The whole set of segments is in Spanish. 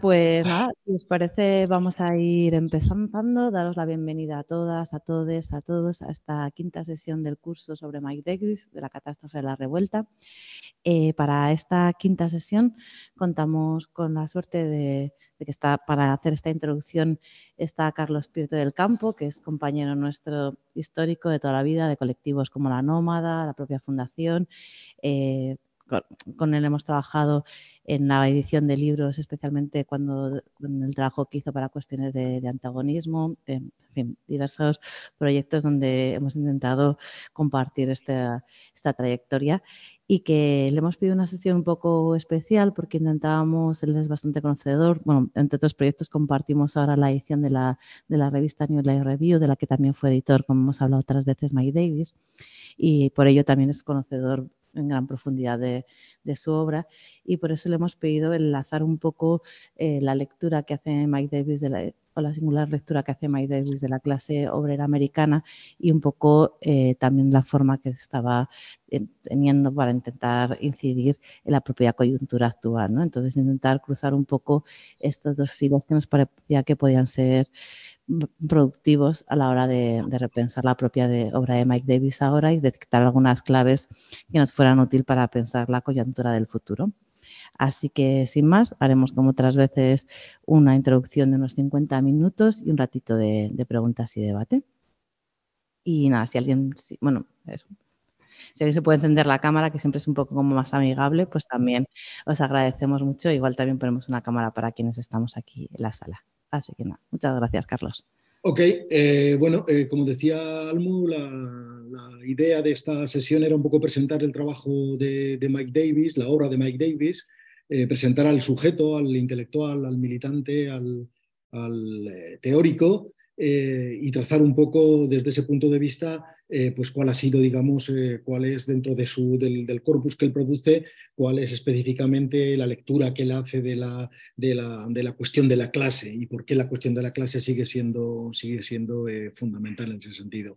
Pues nada, si os parece, vamos a ir empezando. Daros la bienvenida a todas, a todos, a todos a esta quinta sesión del curso sobre Mike Davis, de la catástrofe de la revuelta. Eh, para esta quinta sesión contamos con la suerte de, que está para hacer esta introducción está Carlos Pirte del Campo, que es compañero nuestro histórico de toda la vida, de colectivos como La Nómada, la propia Fundación. Eh, con, él hemos trabajado en la edición de libros, especialmente cuando en el trabajo que hizo para cuestiones de, antagonismo, en diversos proyectos donde hemos intentado compartir esta, esta trayectoria y que le hemos pedido una sesión un poco especial porque intentábamos, él es bastante conocedor, bueno, entre otros proyectos compartimos ahora la edición de la, de la revista New Life Review, de la que también fue editor, como hemos hablado otras veces, Mike Davis, y por ello también es conocedor en gran profundidad de, su obra y por eso le hemos pedido enlazar un poco eh, la lectura que hace Mike Davis de la, o la singular lectura que hace Mike Davis de la clase obrera americana y un poco eh, también la forma que estaba eh, teniendo para intentar incidir en la propia coyuntura actual. ¿no? Entonces intentar cruzar un poco estos dos siglos que nos parecía que podían ser productivos a la hora de, repensar la propia obra de Mike Davis ahora y detectar algunas claves que nos fueran útiles para pensar la coyuntura del futuro. Así que sin más, haremos como otras veces una introducción de unos 50 minutos y un ratito de, preguntas y debate. Y nada, si alguien, bueno. Si alguien se puede encender la cámara, que siempre es un poco como más amigable, pues también os agradecemos mucho. Igual también ponemos una cámara para quienes estamos aquí en la sala. Así que nada, muchas gracias, Carlos. Ok, eh, bueno, eh, como decía Almu, la, idea de esta sesión era un poco presentar el trabajo de, Mike Davis, la obra de Mike Davis, eh, presentar al sujeto, al intelectual, al militante, al, teórico y trazar un poco desde ese punto de vista pues cuál ha sido, digamos, cuál es dentro del, corpus que él produce, cuál es específicamente la lectura que él hace de la, de la, de la cuestión de la clase y por qué la cuestión de la clase sigue siendo, sigue siendo eh, fundamental en ese sentido.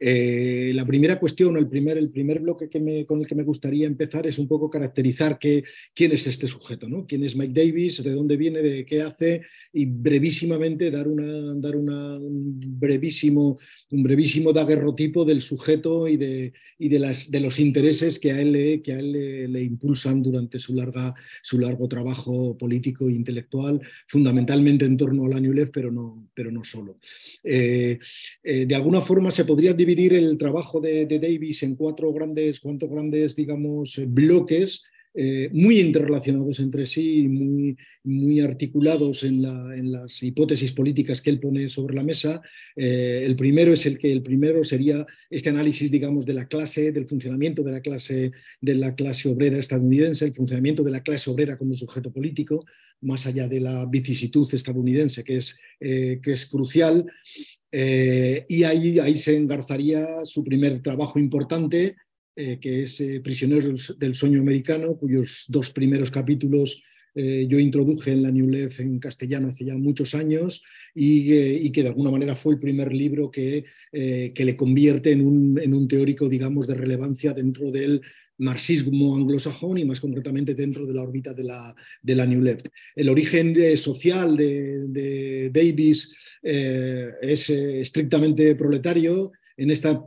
la primera cuestión, el primer, el primer bloque que me, con el que me gustaría empezar es un poco caracterizar que, quién es este sujeto, ¿no? quién es Mike Davis, de dónde viene, de qué hace y brevísimamente dar, una, dar una, un, brevísimo, un brevísimo daguerrotipo del sujeto y de, y de, las, de los intereses que a él, le, que a él le, impulsan durante su, larga, su largo trabajo político e intelectual, fundamentalmente en torno a la New Left, pero no, pero no solo. Eh, eh, de alguna forma se podría dividir el trabajo de, Davis en cuatro grandes, cuatro grandes digamos, bloques eh, muy interrelacionados entre sí muy, muy articulados en, las hipótesis políticas que él pone sobre la mesa. Eh, el primero es el que el primero sería este análisis, digamos, de la clase, del funcionamiento de la clase, de la clase obrera estadounidense, el funcionamiento de la clase obrera como sujeto político, más allá de la vicisitud estadounidense, que es, eh, que es crucial. y ahí, ahí se engarzaría su primer trabajo importante, eh, que es eh, Prisioneros del Sueño Americano, cuyos dos primeros capítulos eh, yo introduje en la New Left en castellano hace ya muchos años y, que de alguna manera fue el primer libro que, que le convierte en un, en un, teórico, digamos, de relevancia dentro del marxismo anglosajón y más concretamente dentro de la órbita de la, de la New Left. El origen social de Davis es estrictamente proletario. En esta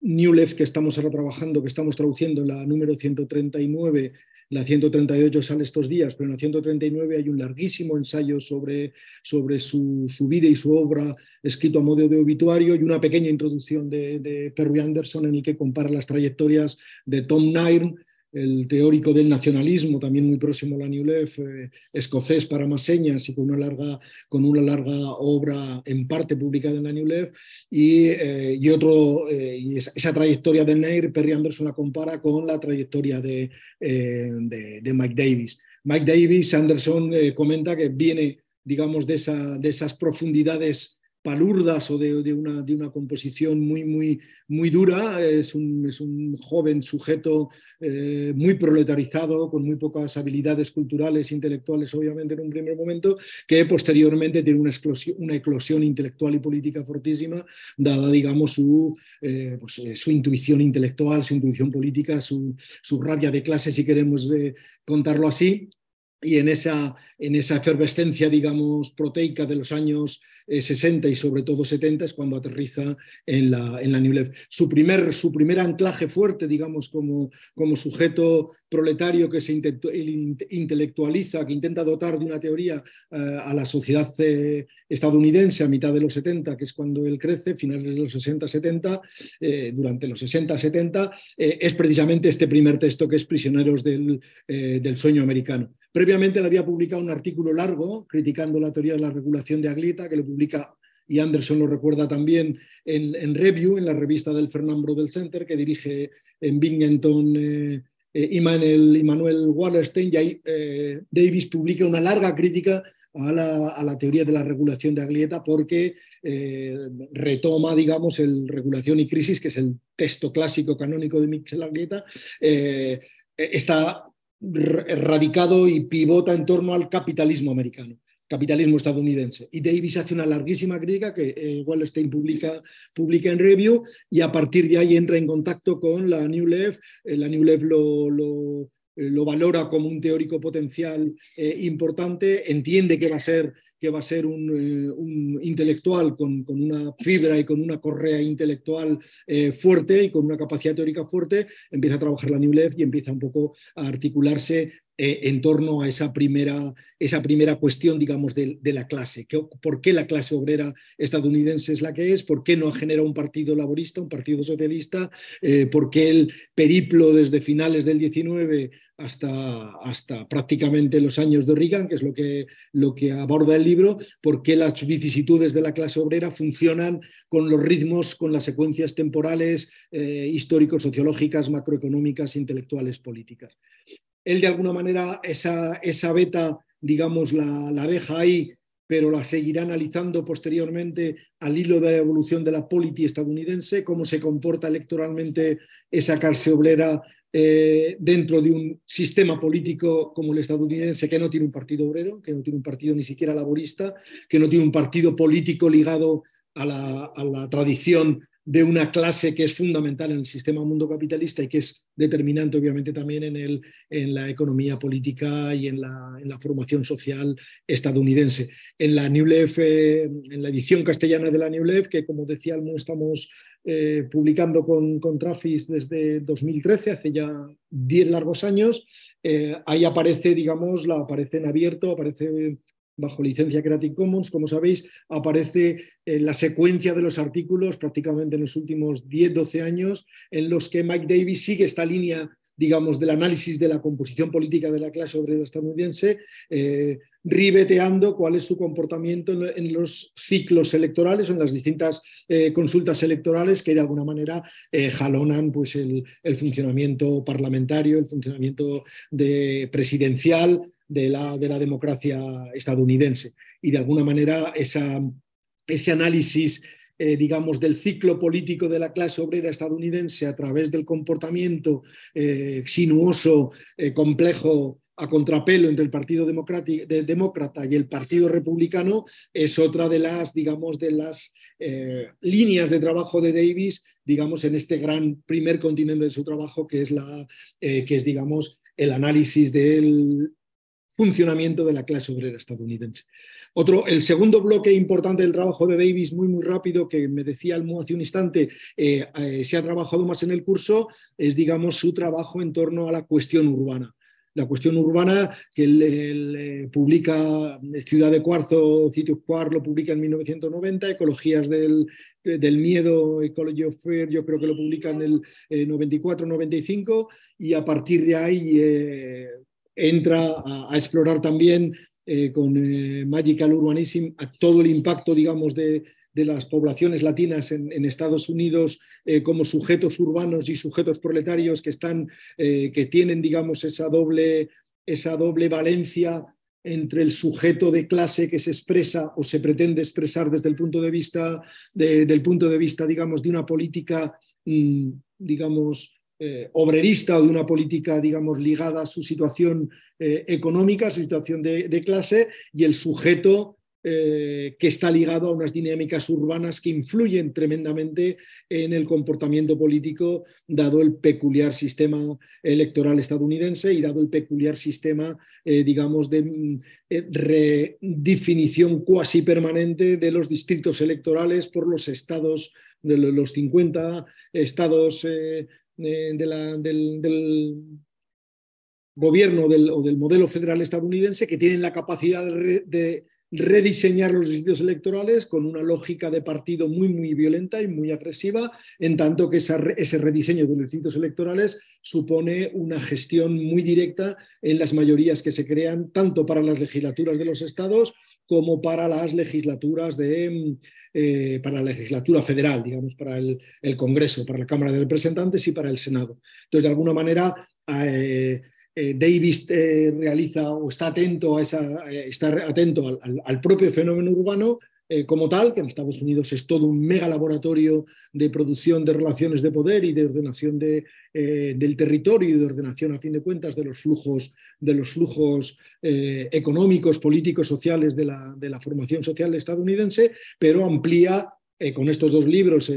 New Left que estamos ahora trabajando, que estamos traduciendo la número 139, la 138 sale estos días, pero en la 139 hay un larguísimo ensayo sobre, sobre su, vida y su obra escrito a modo de obituario y una pequeña introducción de, de Perry Anderson en el que compara las trayectorias de Tom Nairn, el teórico del nacionalismo, también muy próximo a la New Left, eh, escocés para más señas y con una, larga, con una larga obra en parte publicada en la New Left, y, eh, y otro, eh, y esa, trayectoria de Nair, Perry Anderson la compara con la trayectoria de, de, Mike Davis. Mike Davis, Anderson comenta que viene, digamos, de, esa, de esas profundidades palurdas o de, una, de, una, composición muy, muy, muy dura. Es un, es un joven sujeto eh, muy proletarizado, con muy pocas habilidades culturales, intelectuales, obviamente, en un primer momento, que posteriormente tiene una, explosión, una eclosión intelectual y política fortísima, dada, digamos, su, eh, pues, eh, su intuición intelectual, su intuición política, su, su rabia de clase, si queremos contarlo así. Y en esa, en esa efervescencia, digamos, proteica de los años 60 y sobre todo 70 es cuando aterriza en la, en la New Left. Su primer, su primer anclaje fuerte, digamos, como, como sujeto proletario que se intelectualiza, que intenta dotar de una teoría eh, a la sociedad eh, estadounidense a mitad de los 70, que es cuando él crece, finales de los 60-70, eh, durante los 60-70, es precisamente este primer texto que es Prisioneros del, del Sueño Americano. Previamente él había publicado un artículo largo criticando la teoría de la regulación de Aglieta, que lo publica y Anderson lo recuerda también en, Review, en la revista del Fernand Brodel Center, que dirige en Binghamton eh, eh Immanuel, Wallerstein, y ahí eh, Davis publica una larga crítica a la, teoría de la regulación de Aglieta porque eh, retoma, digamos, el Regulación y Crisis, que es el texto clásico canónico de Michel Aglieta, está radicado y pivota en torno al capitalismo americano capitalismo estadounidense. Y Davis hace una larguísima crítica que eh, publica, publica, en Review y a partir de ahí entra en contacto con la New Left. Eh, la New Left lo, lo, lo, valora como un teórico potencial eh, importante, entiende que va a ser que va a ser un, intelectual con, una fibra y con una correa intelectual fuerte y con una capacidad teórica fuerte, empieza a trabajar la New Left y empieza un poco a articularse eh, en torno a esa primera, esa primera cuestión, digamos, de, la clase. ¿Por qué la clase obrera estadounidense es la que es? ¿Por qué no ha generado un partido laborista, un partido socialista? Eh, ¿Por qué el periplo desde finales del 19 hasta, hasta prácticamente los años de Reagan, que es lo que, lo que aborda el libro? ¿Por qué las vicisitudes de la clase obrera funcionan con los ritmos, con las secuencias temporales, eh, históricos, sociológicas, macroeconómicas, intelectuales, políticas? él de alguna manera esa, esa beta, digamos, la, la, deja ahí, pero la seguirá analizando posteriormente al hilo de la evolución de la política estadounidense, cómo se comporta electoralmente esa clase obrera eh, dentro de un sistema político como el estadounidense que no tiene un partido obrero, que no tiene un partido ni siquiera laborista, que no tiene un partido político ligado a la, a la tradición de una clase que es fundamental en el sistema mundo capitalista y que es determinante obviamente también en, el, en la economía política y en la, en la, formación social estadounidense. En la New Left, eh, en la edición castellana de la New Left, que como decía estamos eh, publicando con, con Trafis desde 2013, hace ya 10 largos años, eh, ahí aparece, digamos, la aparece en abierto, aparece bajo licencia Creative Commons, como sabéis, aparece en la secuencia de los artículos prácticamente en los últimos 10-12 años, en los que Mike Davis sigue esta línea digamos, del análisis de la composición política de la clase obrera estadounidense, eh, ribeteando cuál es su comportamiento en, los ciclos electorales en las distintas eh, consultas electorales que de alguna manera eh, jalonan pues, el, el, funcionamiento parlamentario, el funcionamiento de presidencial, de la, de la democracia estadounidense. Y de alguna manera esa, ese análisis eh, digamos, del ciclo político de la clase obrera estadounidense a través del comportamiento eh, sinuoso, eh, complejo a contrapelo entre el Partido Demócrata y el Partido Republicano es otra de las, digamos, de las líneas de trabajo de Davis, digamos, en este gran primer continente de su trabajo, que es, la, que es digamos, el análisis del funcionamiento de la clase obrera estadounidense. Otro, el segundo bloque importante del trabajo de Davis, muy, muy rápido, que me decía Almo hace un instante, eh, eh, se ha trabajado más en el curso, es, digamos, su trabajo en torno a la cuestión urbana. La cuestión urbana que él, eh, publica Ciudad de Cuarzo, Sitio Cuar, lo publica en 1990, Ecologías del, del Miedo, Ecology of Fear, yo creo que lo publica en el 94-95, y a partir de ahí entra a, explorar también eh, con eh, Magical Urbanism todo el impacto, digamos, de, las poblaciones latinas en, Estados Unidos eh, como sujetos urbanos y sujetos proletarios que, están, que tienen, digamos, esa doble, esa doble valencia entre el sujeto de clase que se expresa o se pretende expresar desde el punto de vista, del punto de vista digamos, de una política, mm, digamos, eh, obrerista o de una política, digamos, ligada a su situación eh, económica, a su situación de, clase, y el sujeto eh, que está ligado a unas dinámicas urbanas que influyen tremendamente en el comportamiento político, dado el peculiar sistema electoral estadounidense y dado el peculiar sistema, digamos, de redefinición cuasi permanente de los distritos electorales por los estados, de los 50 estados del, gobierno o del modelo federal estadounidense que tienen la capacidad de, rediseñar los distritos electorales con una lógica de partido muy, muy violenta y muy agresiva, en tanto que ese rediseño de los distritos electorales supone una gestión muy directa en las mayorías que se crean, tanto para las legislaturas de los estados como para las legislaturas de, eh, para la legislatura federal, digamos, para el, Congreso, para la Cámara de Representantes y para el Senado. Entonces, de alguna manera, eh, eh, Davis realiza o está atento a esa, está atento al, propio fenómeno urbano eh, como tal, que en Estados Unidos es todo un mega laboratorio de producción de relaciones de poder y de ordenación de, eh, del territorio y de ordenación, a fin de cuentas, de los flujos, de los flujos eh, económicos, políticos, sociales de la, de la, formación social estadounidense, pero amplía con estos dos libros,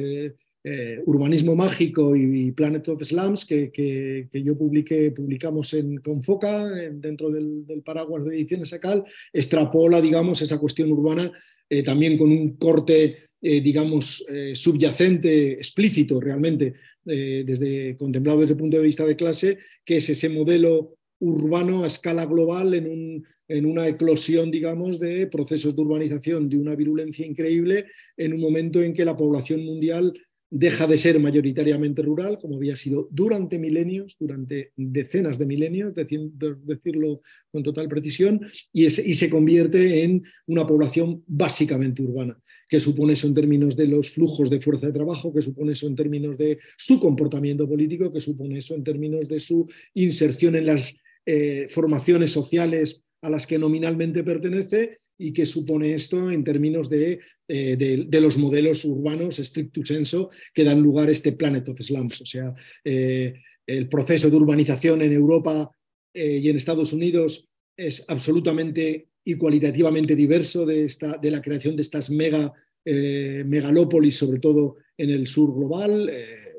Urbanismo Mágico y Planet of Slums, que, yo publiqué, publicamos en Confoca, dentro del, paraguas de ediciones ACAL, extrapola, digamos, esa cuestión urbana eh, también con un corte, eh, digamos, eh, subyacente, explícito realmente, desde, contemplado desde el punto de vista de clase, que es ese modelo urbano a escala global en, un, en una eclosión, digamos, de procesos de urbanización de una virulencia increíble en un momento en que la población mundial deja de ser mayoritariamente rural, como había sido durante milenios, durante decenas de milenios, decirlo con total precisión, y, se convierte en una población básicamente urbana. ¿Qué supone eso en términos de los flujos de fuerza de trabajo? ¿Qué supone eso en términos de su comportamiento político? ¿Qué supone eso en términos de su inserción en las eh, formaciones sociales a las que nominalmente pertenece? Y qué supone esto en términos de, eh, de, los modelos urbanos stricto senso que dan lugar a este Planet of Slums. O sea, eh, el proceso de urbanización en Europa eh, y en Estados Unidos es absolutamente y cualitativamente diverso de, esta, de la creación de estas mega megalópolis, sobre todo en el sur global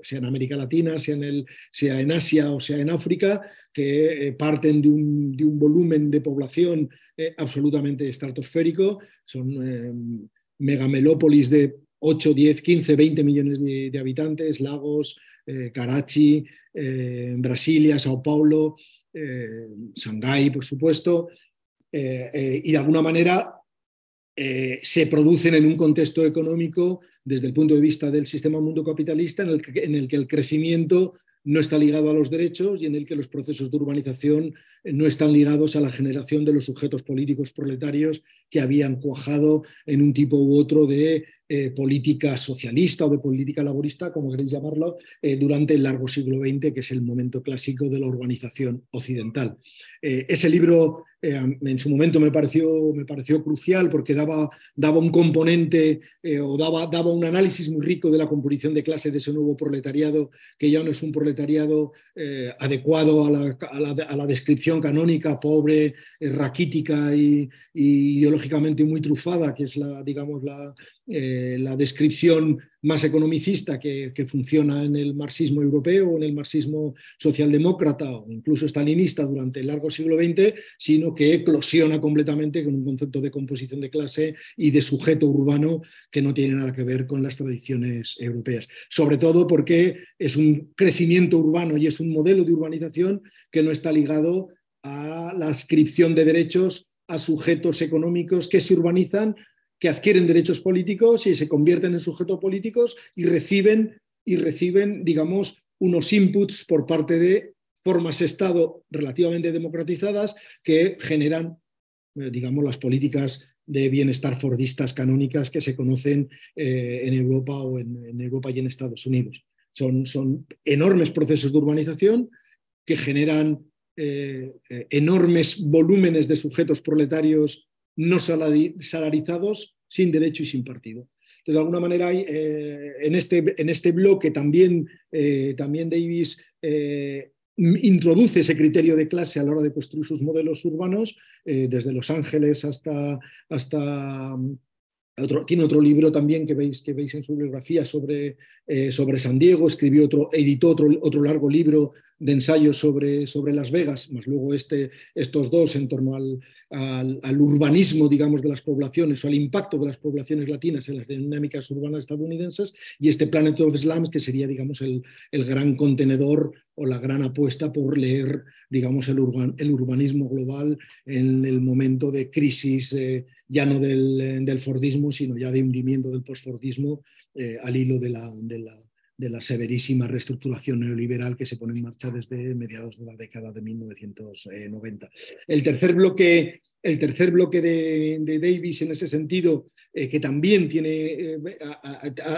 sea en América Latina, sea en, el, sea en Asia o sea en África, que eh, parten de un, de un, volumen de población eh, absolutamente estratosférico, son eh, megamelópolis de 8, 10, 15, 20 millones de, habitantes, Lagos, Karachi, Brasilia, Sao Paulo, Shanghái, por supuesto, y de alguna manera se producen en un contexto económico desde el punto de vista del sistema mundo capitalista en el que, en el, que el crecimiento no está ligado a los derechos y en el que los procesos de urbanización no están ligados a la generación de los sujetos políticos proletarios que habían cuajado en un tipo u otro de eh, política socialista o de política laborista, como queréis llamarlo, eh, durante el largo siglo XX, que es el momento clásico de la urbanización occidental. Eh, ese libro en su momento me pareció, me pareció crucial porque daba, daba un componente o daba, daba un análisis muy rico de la composición de clase de ese nuevo proletariado, que ya no es un proletariado adecuado a la, descripción canónica, pobre, raquítica y, y, ideológicamente muy trufada, que es la, digamos, la, eh, la descripción más economicista que, funciona en el marxismo europeo o en el marxismo socialdemócrata o incluso stalinista durante el largo siglo XX, sino que eclosiona completamente con un concepto de composición de clase y de sujeto urbano que no tiene nada que ver con las tradiciones europeas. Sobre todo porque es un crecimiento urbano y es un modelo de urbanización que no está ligado a la ascripción de derechos a sujetos económicos que se urbanizan que adquieren derechos políticos y se convierten en sujetos políticos y reciben, y reciben, digamos, unos inputs por parte de formas Estado relativamente democratizadas que generan, eh, digamos, las políticas de bienestar fordistas canónicas que se conocen eh, en Europa o en, Europa y en Estados Unidos. Son, son enormes procesos de urbanización que generan enormes volúmenes de sujetos proletarios no salarizados, sin derecho y sin partido. de alguna manera, hay, en, este, en este bloque también, también Davis introduce ese criterio de clase a la hora de construir sus modelos urbanos, desde Los Ángeles hasta, hasta tiene otro libro también que veis, que veis en su biografía sobre, eh, sobre San Diego, escribió otro, editó otro, otro largo libro de ensayos sobre, sobre Las Vegas, más luego este, estos dos en torno al, al, urbanismo, digamos, de las poblaciones o al impacto de las poblaciones latinas en las dinámicas urbanas estadounidenses, y este Planet of Slums, que sería, digamos, el, el gran contenedor o la gran apuesta por leer, digamos, el, el urbanismo global en el momento de crisis, eh, ya no del, del, Fordismo, sino ya de hundimiento del postfordismo eh, al hilo de la, de la de severísima reestructuración neoliberal que se pone en marcha desde mediados de la década de 1990. El tercer bloque, el tercer bloque de, Davis en ese sentido, eh, que también tiene eh,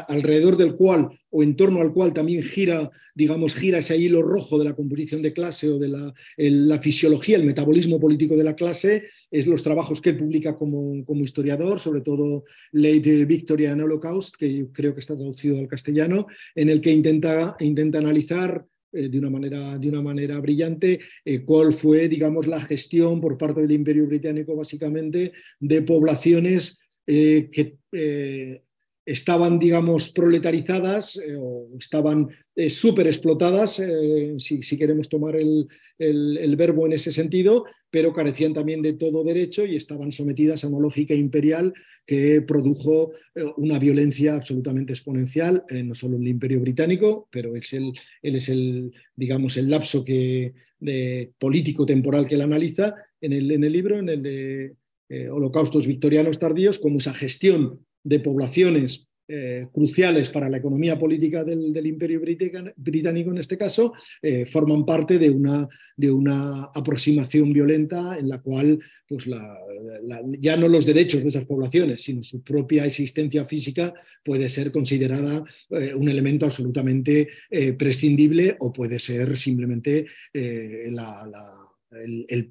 alrededor del cual o en torno al cual también gira, digamos, gira ese hilo rojo de la composición de clase o de la, fisiología, el metabolismo político de la clase, es los trabajos que publica como, como historiador, sobre todo Late Victorian Holocaust, que creo que está traducido al castellano, en el que intenta, intenta analizar eh, de una manera, de una manera brillante cuál fue, digamos, la gestión por parte del Imperio Británico, básicamente, de poblaciones eh, que estaban, digamos, proletarizadas eh, o estaban eh, súper explotadas, eh, si, queremos tomar el, verbo en ese sentido, pero carecían también de todo derecho y estaban sometidas a una lógica imperial que produjo una violencia absolutamente exponencial, no solo en el imperio británico, pero es el, él es el, digamos, el lapso que, político temporal que él analiza en el, en el libro, en el de Holocaustos Victorianos Tardíos, como esa gestión de poblaciones eh, cruciales para la economía política del, imperio británico en este caso, eh, forman parte de una, de una, aproximación violenta en la cual pues ya no los derechos de esas poblaciones, sino su propia existencia física puede ser considerada eh, un elemento absolutamente prescindible o puede ser simplemente el,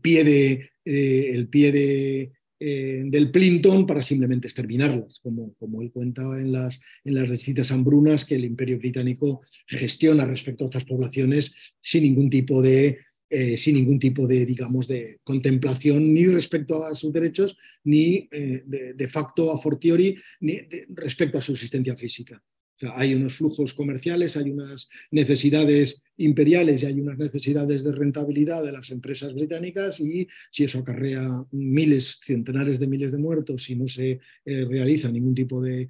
pie de... el pie de eh, del Plinton para simplemente exterminarlas, como, como él cuenta en las, en las distintas hambrunas que el imperio británico gestiona respecto a otras poblaciones sin ningún tipo de, eh, sin ningún tipo de, digamos, de contemplación ni respecto a sus derechos, ni eh, de, facto a fortiori, ni respecto a su existencia física hay unos flujos comerciales, hay unas necesidades imperiales y hay unas necesidades de rentabilidad de las empresas británicas y si eso acarrea miles, centenares de miles de muertos y no se eh, realiza ningún tipo de,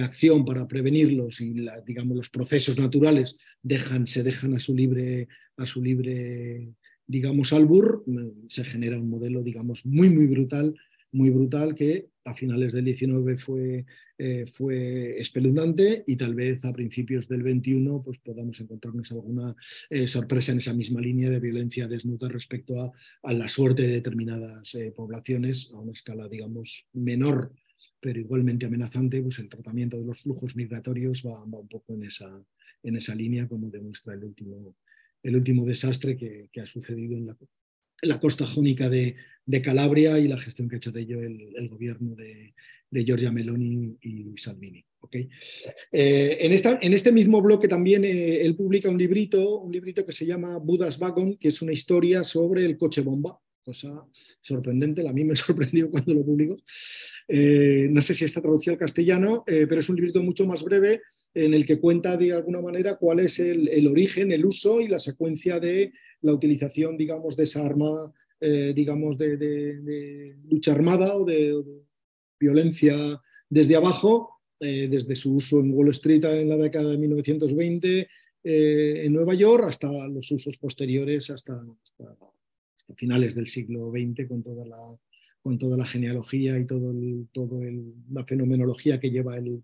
acción para prevenirlos y digamos, los procesos naturales dejan, se dejan a su libre, a su libre digamos, albur, se genera un modelo digamos, muy, muy brutal muy brutal que a finales del 19 fue, eh, fue espeluznante y tal vez a principios del 21 pues, podamos encontrarnos alguna eh, sorpresa en esa misma línea de violencia desnuda respecto a, a la suerte de determinadas eh, poblaciones a una escala, digamos, menor pero igualmente amenazante, pues el tratamiento de los flujos migratorios va, va un poco en esa, en esa línea, como demuestra el último, el último desastre que, que ha sucedido en la, la costa jónica de, Calabria y la gestión que ha hecho de ello el, gobierno de, Giorgia Meloni y Salvini. Eh, en, esta, en, este mismo bloque también eh, él publica un librito, un librito que se llama Budas Wagon, que es una historia sobre el coche bomba, cosa sorprendente, a mí me sorprendió cuando lo publicó. Eh, no sé si está traducido al castellano, pero es un librito mucho más breve en el que cuenta de alguna manera cuál es el origen, el uso y la secuencia de la utilización, digamos, de esa arma, eh, digamos, de, lucha armada o de, violencia desde abajo, eh, desde su uso en Wall Street en la década de 1920 eh, en Nueva York hasta los usos posteriores, hasta, hasta, finales del siglo XX, con toda la, con toda la genealogía y todo, todo la fenomenología que lleva el,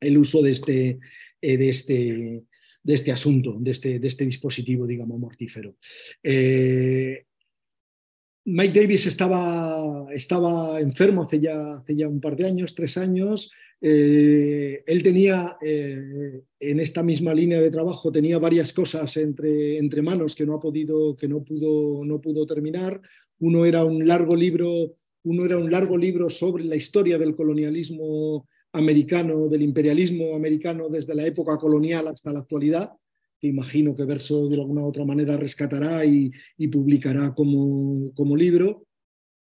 el uso de este, de este, de este asunto, de este, de este dispositivo, digamos, mortífero. Eh, Mike Davis estaba, estaba enfermo hace ya, hace ya un par de años, tres años, Eh, él tenía, eh, en esta misma línea de trabajo, tenía varias cosas entre, entre manos que no ha podido, que no pudo, no pudo terminar. Uno era un largo libro, uno era un largo libro sobre la historia del colonialismo americano, del imperialismo americano desde la época colonial hasta la actualidad, que imagino que Verso de alguna u otra manera rescatará y, y publicará como, como libro.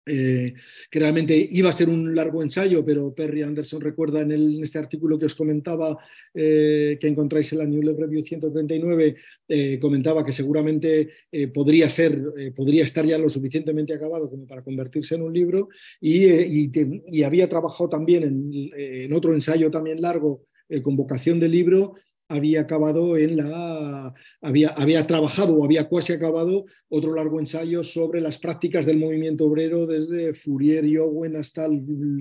Eh, que realmente iba a ser un largo ensayo, pero Perry Anderson recuerda en, este artículo que os comentaba, eh, que encontráis en la New Review 139, eh, comentaba que seguramente podría ser, podría estar ya lo suficientemente acabado como para convertirse en un libro y, y, había trabajado también en, en, otro ensayo también largo con vocación de libro había acabado en la. Había, había trabajado o había casi acabado otro largo ensayo sobre las prácticas del movimiento obrero desde Fourier y Owen hasta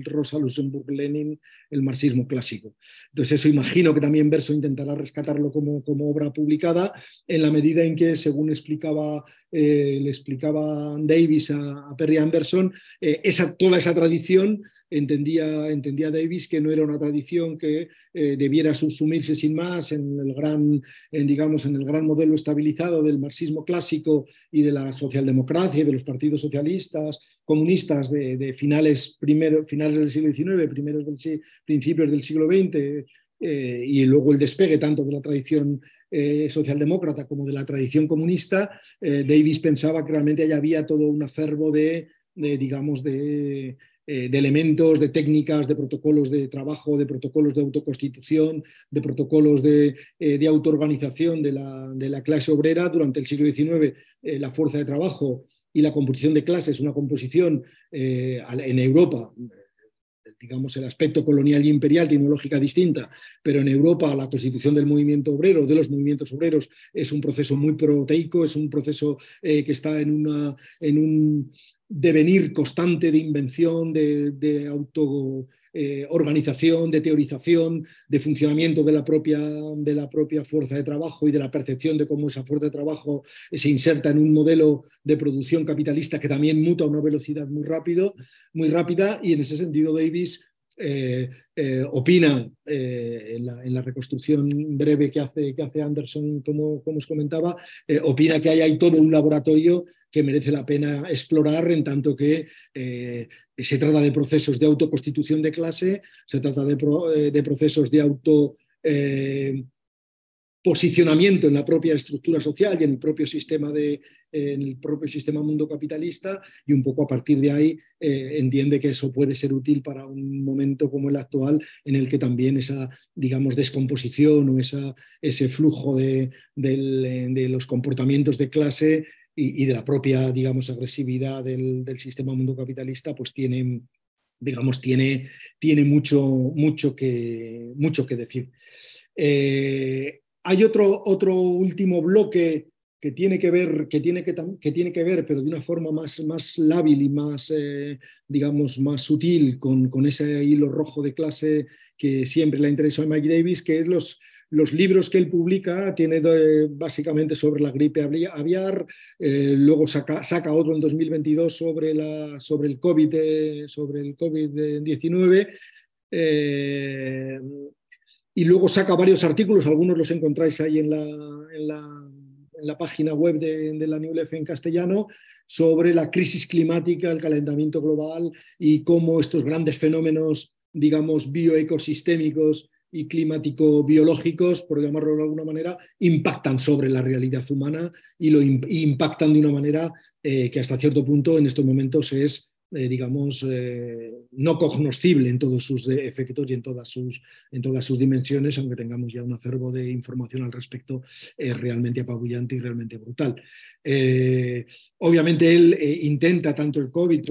Rosa Luxemburg Lenin, el marxismo clásico. Entonces, eso imagino que también Verso intentará rescatarlo como, como obra publicada, en la medida en que, según explicaba, eh, le explicaba Davis a, Perry Anderson, eh, esa, toda esa tradición entendía, entendía Davis que no era una tradición que eh, debiera subsumirse sin más en el, gran, digamos, en el gran modelo estabilizado del marxismo clásico y de la socialdemocracia y de los partidos socialistas, comunistas de, finales, finales del siglo XIX, primeros del, principios del siglo XX, eh, y luego el despegue tanto de la tradición eh, socialdemócrata como de la tradición comunista, Davis pensaba que realmente allá había todo un acervo de digamos, de, eh, de elementos, de técnicas, de protocolos de trabajo, de protocolos de autoconstitución, de protocolos de, eh, autoorganización de la, clase obrera. Durante el siglo XIX, eh, la fuerza de trabajo y la composición de clases, una composición en Europa, digamos, el aspecto colonial y imperial tiene una lógica distinta, pero en Europa la constitución del movimiento obrero, de los movimientos obreros, es un proceso muy proteico, es un proceso que está en, una, en un devenir constante de invención, de, autoorganización, eh, de teorización, de funcionamiento de la, propia, de la propia fuerza de trabajo y de la percepción de cómo esa fuerza de trabajo se inserta en un modelo de producción capitalista que también muta a una velocidad muy, rápido, muy rápida. Y en ese sentido Davis eh, eh, opina eh, en, la, reconstrucción breve que hace, que hace Anderson, como, como os comentaba, opina que hay, todo un laboratorio que merece la pena explorar en tanto que se trata de procesos de autoconstitución de clase, se trata de, de procesos de auto posicionamiento en la propia estructura social y en el propio sistema, de, en el propio sistema mundo capitalista y un poco a partir de ahí eh, entiende que eso puede ser útil para un momento como el actual en el que también esa, digamos, descomposición o esa, ese flujo de, los comportamientos de clase y, de la propia, digamos, agresividad del, sistema mundo capitalista, pues tiene, digamos, tiene, tiene mucho, mucho, que, mucho que decir. Eh, hay otro, otro último bloque que tiene que ver, que tiene que, que, tiene que ver, pero de una forma más, más lábil y más, eh, digamos, más sutil con, con, ese hilo rojo de clase que siempre le ha interesado a Mike Davis, que es los, los libros que él publica, tiene básicamente sobre la gripe aviar, eh, luego saca, saca, otro en 2022 sobre, la, sobre el COVID, eh, sobre el COVID-19. Y luego saca varios artículos, algunos los encontráis ahí en la, en la, página web de, la New en castellano, sobre la crisis climática, el calentamiento global y cómo estos grandes fenómenos, digamos, bioecosistémicos y climático-biológicos, por llamarlo de alguna manera, impactan sobre la realidad humana y lo impactan de una manera eh, que hasta cierto punto en estos momentos es eh, digamos, eh, no cognoscible en todos sus efectos y en todas sus, en todas sus dimensiones, aunque tengamos ya un acervo de información al respecto es realmente apabullante y realmente brutal. Eh, obviamente él intenta, tanto el COVID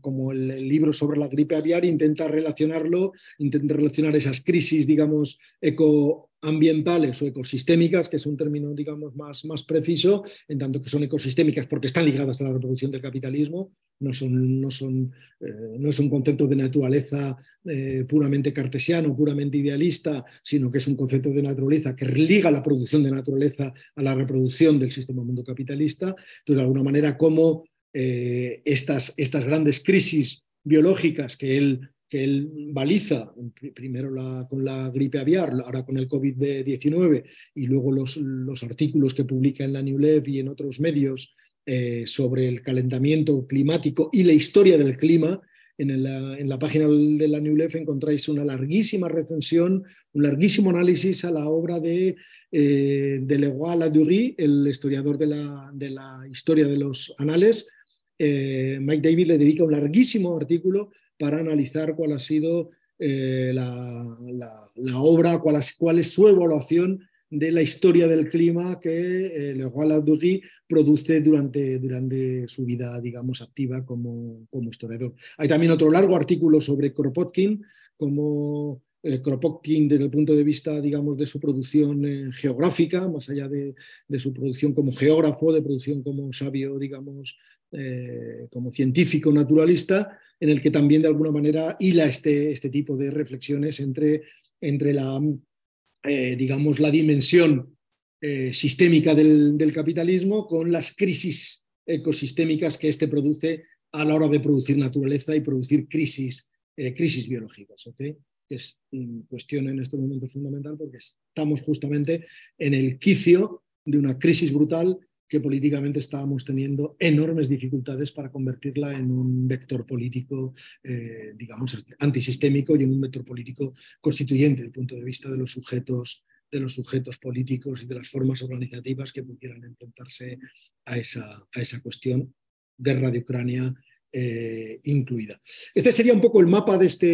como, el, libro sobre la gripe aviar, intenta relacionarlo, intenta relacionar esas crisis, digamos, eco ambientales o ecosistémicas, que es un término, digamos, más, preciso, en tanto que son ecosistémicas porque están ligadas a la reproducción del capitalismo, no, son, no, eh, es un concepto de naturaleza eh, puramente cartesiano, puramente idealista, sino que es un concepto de naturaleza que liga la producción de naturaleza a la reproducción del sistema mundo capitalista. Entonces, de alguna manera, cómo eh, estas, estas grandes crisis biológicas que él que él baliza, primero con la gripe aviar, ahora con el COVID-19, y luego los, los, artículos que publica en la New Lev y en otros medios eh, sobre el calentamiento climático y la historia del clima, en la, en la, página de la New Leaf encontráis una larguísima recensión, un larguísimo análisis a la obra de, eh, de Leroy Ladurie, el historiador de la, de la, historia de los anales. Eh, Mike David le dedica un larguísimo artículo para analizar cuál ha sido eh, la, la, obra, cuál, cuál, es su evaluación de la historia del clima que eh, Ladurie produce durante, durante su vida, digamos, activa como, como historiador. Hay también otro largo artículo sobre Kropotkin, como eh, Kropotkin desde el punto de vista, digamos, de su producción eh, geográfica, más allá de, de, su producción como geógrafo, de producción como sabio, digamos, eh, como científico naturalista, en el que también de alguna manera hila este, este tipo de reflexiones entre, entre la eh, digamos, la dimensión eh, sistémica del, capitalismo con las crisis ecosistémicas que éste produce a la hora de producir naturaleza y producir crisis, eh, crisis biológicas. ¿okay? Es una cuestión en este momento fundamental porque estamos justamente en el quicio de una crisis brutal que políticamente estábamos teniendo enormes dificultades para convertirla en un vector político, eh, digamos, antisistémico y en un vector político constituyente desde el punto de vista de los sujetos de los sujetos políticos y de las formas organizativas que pudieran enfrentarse a esa, a esa cuestión, guerra de Ucrania eh, incluida. Este sería un poco el mapa de, este,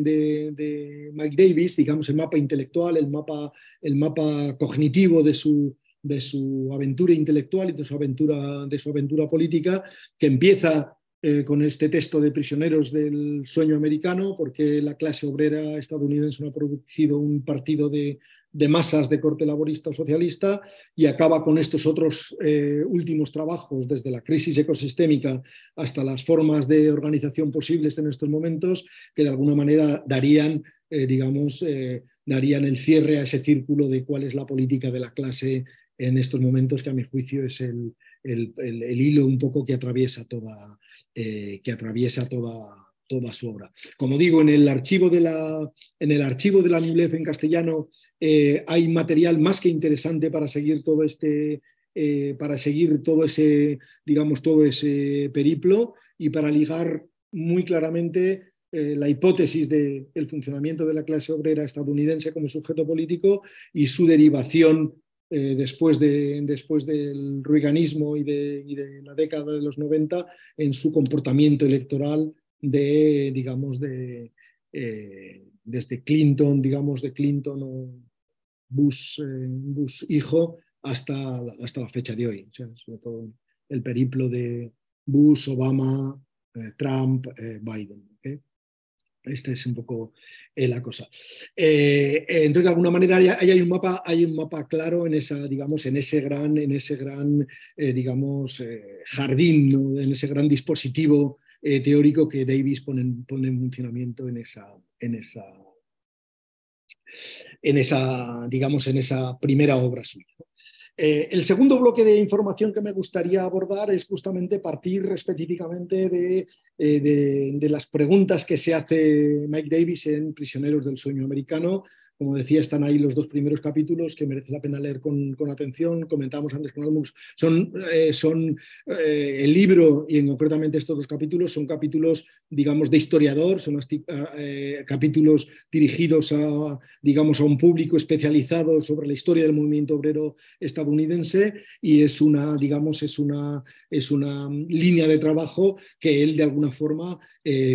de, de, Mike Davis, digamos, el mapa intelectual, el mapa, el mapa cognitivo de su, de su aventura intelectual y de su aventura, de su aventura política, que empieza eh, con este texto de prisioneros del sueño americano, porque la clase obrera estadounidense no ha producido un partido de, masas de corte laborista o socialista y acaba con estos otros eh, últimos trabajos, desde la crisis ecosistémica hasta las formas de organización posibles en estos momentos, que de alguna manera darían, eh, digamos, darían el cierre a ese círculo de cuál es la política de la clase en estos momentos, que a mi juicio es el, hilo un poco que atraviesa toda, eh, que atraviesa toda, toda su obra. Como digo, en el archivo de la, en el archivo de la en castellano eh, hay material más que interesante para seguir todo este, eh, para seguir todo ese, digamos, todo ese periplo y para ligar muy claramente la hipótesis del funcionamiento de la clase obrera estadounidense como sujeto político y su derivación eh, después, de, después del ruiganismo y de, la década de los 90 en su comportamiento electoral de, digamos, de, eh, desde Clinton, digamos, de Clinton o Bush, eh, hijo hasta, hasta la fecha de hoy. sobre todo el periplo de Bush, Obama, Trump, Biden. Esta es un poco eh, la cosa. Eh, eh, entonces, de alguna manera, hay, un mapa, hay un mapa claro en, esa, digamos, en ese gran, en ese gran digamos, jardín, en ese gran dispositivo teórico que Davis pone, en funcionamiento en esa, en esa, en esa, digamos, en esa primera obra suya. El segundo bloque de información que me gustaría abordar es justamente partir específicamente eh, de, de, las preguntas que se hace Mike Davis en Prisioneros del Sueño Americano, como decía, están ahí los dos primeros capítulos que merece la pena leer con, atención. Comentamos antes con Almus, son, eh, son eh, el libro y en concretamente estos dos capítulos son capítulos, digamos, de historiador, son eh, capítulos dirigidos a, digamos, a un público especializado sobre la historia del movimiento obrero estadounidense y es una, digamos, es una, es una línea de trabajo que él de alguna forma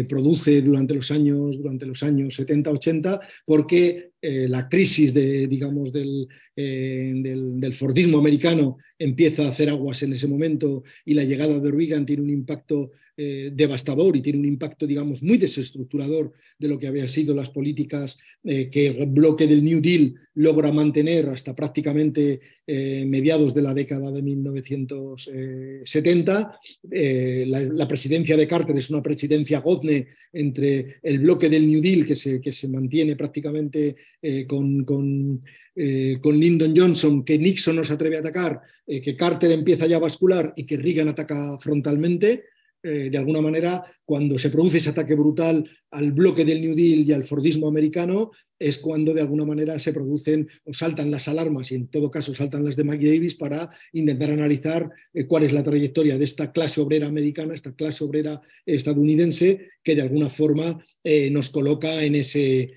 produce durante los años, durante los años 70-80 porque eh, la crisis de, digamos, eh, del, del, Fordismo americano empieza a hacer aguas en ese momento y la llegada de Reagan tiene un impacto eh, devastador y tiene un impacto, digamos, muy desestructurador de lo que había sido las políticas que el bloque del New Deal logra mantener hasta prácticamente mediados de la década de 1970. La, presidencia de Carter es una presidencia godne entre el bloque del New Deal que se, que se mantiene prácticamente eh, con, con, eh, con, Lyndon Johnson, que Nixon no se atreve a atacar, eh, que Carter empieza ya a bascular y que Reagan ataca frontalmente. Eh, de alguna manera, cuando se produce ese ataque brutal al bloque del New Deal y al Fordismo americano, es cuando de alguna manera se producen o saltan las alarmas y en todo caso saltan las de Mike Davis para intentar analizar eh, cuál es la trayectoria de esta clase obrera americana, esta clase obrera estadounidense, que de alguna forma eh, nos, coloca en ese,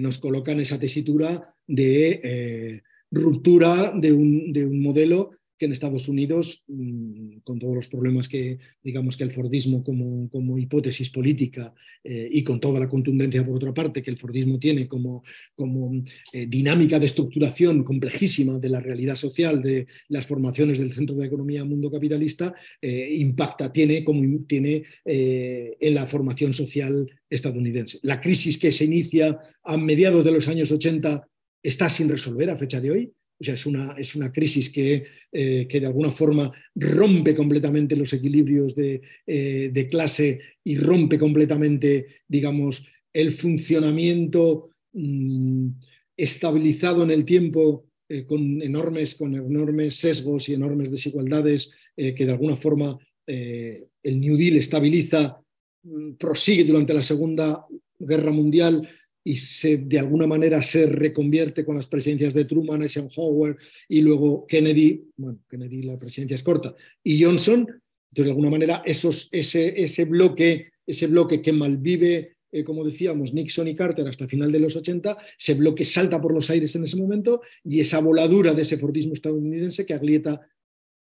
nos coloca en esa tesitura de ruptura de un, de un modelo que en Estados Unidos, mm, con todos los problemas que, digamos, que el Fordismo como, hipótesis política eh, y con toda la contundencia, por otra parte, que el Fordismo tiene como, como eh, dinámica de estructuración complejísima de la realidad social de las formaciones del centro de economía mundo capitalista, eh, impacta, tiene, como, tiene en la formación social estadounidense. La crisis que se inicia a mediados de los años 80 está sin resolver a fecha de hoy. O sea, es una, es una crisis que, eh, que, de alguna forma rompe completamente los equilibrios de, eh, clase y rompe completamente, digamos, el funcionamiento mm, estabilizado en el tiempo eh, con, enormes, con enormes sesgos y enormes desigualdades que de alguna forma el New Deal estabiliza, mm, prosigue durante la Segunda Guerra Mundial y se, de alguna manera se reconvierte con las presidencias de Truman, Eisenhower y luego Kennedy, bueno, Kennedy la presidencia es corta, y Johnson, entonces de alguna manera esos, ese, ese, bloque, ese bloque que malvive, eh, como decíamos, Nixon y Carter hasta final de los 80, ese bloque salta por los aires en ese momento y esa voladura de ese Fordismo estadounidense que Aglieta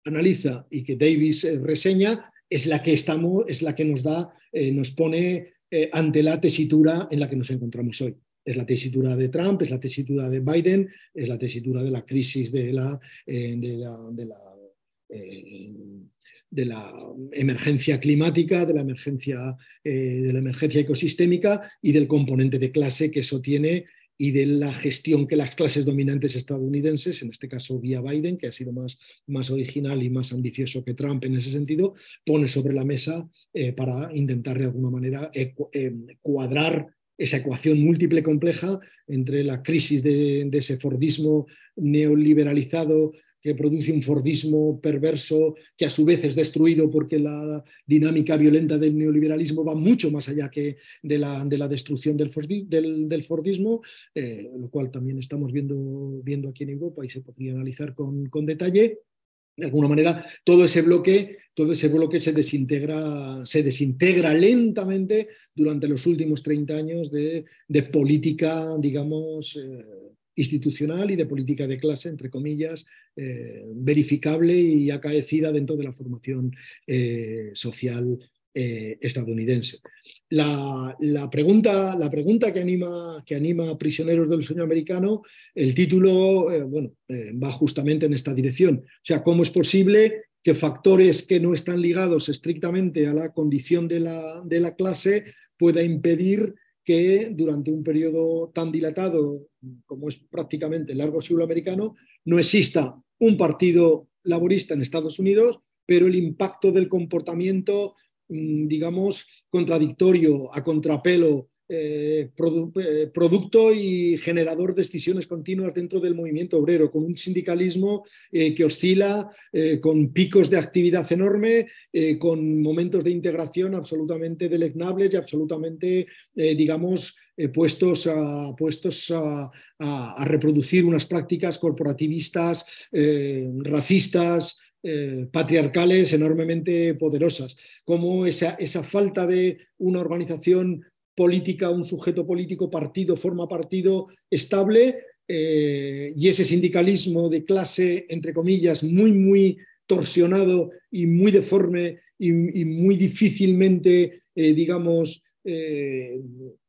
analiza y que Davis eh, reseña, es la que estamos, es la que nos da, eh, nos pone eh, ante la tesitura en la que nos encontramos hoy. Es la tesitura de Trump, es la tesitura de Biden, es la tesitura de la crisis de la, eh, eh, emergencia climática, de la emergencia, de la emergencia ecosistémica y del componente de clase que eso tiene y de la gestión que las clases dominantes estadounidenses, en este caso vía Biden, que ha sido más, más original y más ambicioso que Trump en ese sentido, pone sobre la mesa eh, para intentar de alguna manera eh, cuadrar esa ecuación múltiple compleja entre la crisis de, de ese Fordismo neoliberalizado que produce un Fordismo perverso que a su vez es destruido porque la dinámica violenta del neoliberalismo va mucho más allá que de la, de la destrucción del, Fordismo, eh, lo cual también estamos viendo, viendo aquí en Europa y se podría analizar con, con detalle. De alguna manera todo ese bloque, todo ese bloque se desintegra, se desintegra lentamente durante los últimos 30 años de, de política, digamos, eh, institucional y de política de clase, entre comillas, eh, verificable y acaecida dentro de la formación eh, social eh, estadounidense. La, pregunta, la pregunta que, anima, que anima a prisioneros del sueño americano, el título bueno, va justamente en esta dirección. O sea, ¿cómo es posible que factores que no están ligados estrictamente a la condición de la, de la clase pueda impedir que durante un periodo tan dilatado como es prácticamente el largo siglo americano, no exista un partido laborista en Estados Unidos, pero el impacto del comportamiento, mm, digamos, contradictorio, a contrapelo eh, eh, producto y generador de decisiones continuas dentro del movimiento obrero, con un sindicalismo eh, que oscila, con picos de actividad enorme, con momentos de integración absolutamente deleznables y absolutamente, digamos, puestos, a, puestos a, reproducir unas prácticas corporativistas, racistas, patriarcales enormemente poderosas, como esa, esa falta de una organización política, un sujeto político, partido, forma partido estable, eh, y ese sindicalismo de clase, entre comillas, muy, muy torsionado y muy deforme y, muy difícilmente, eh, digamos, eh,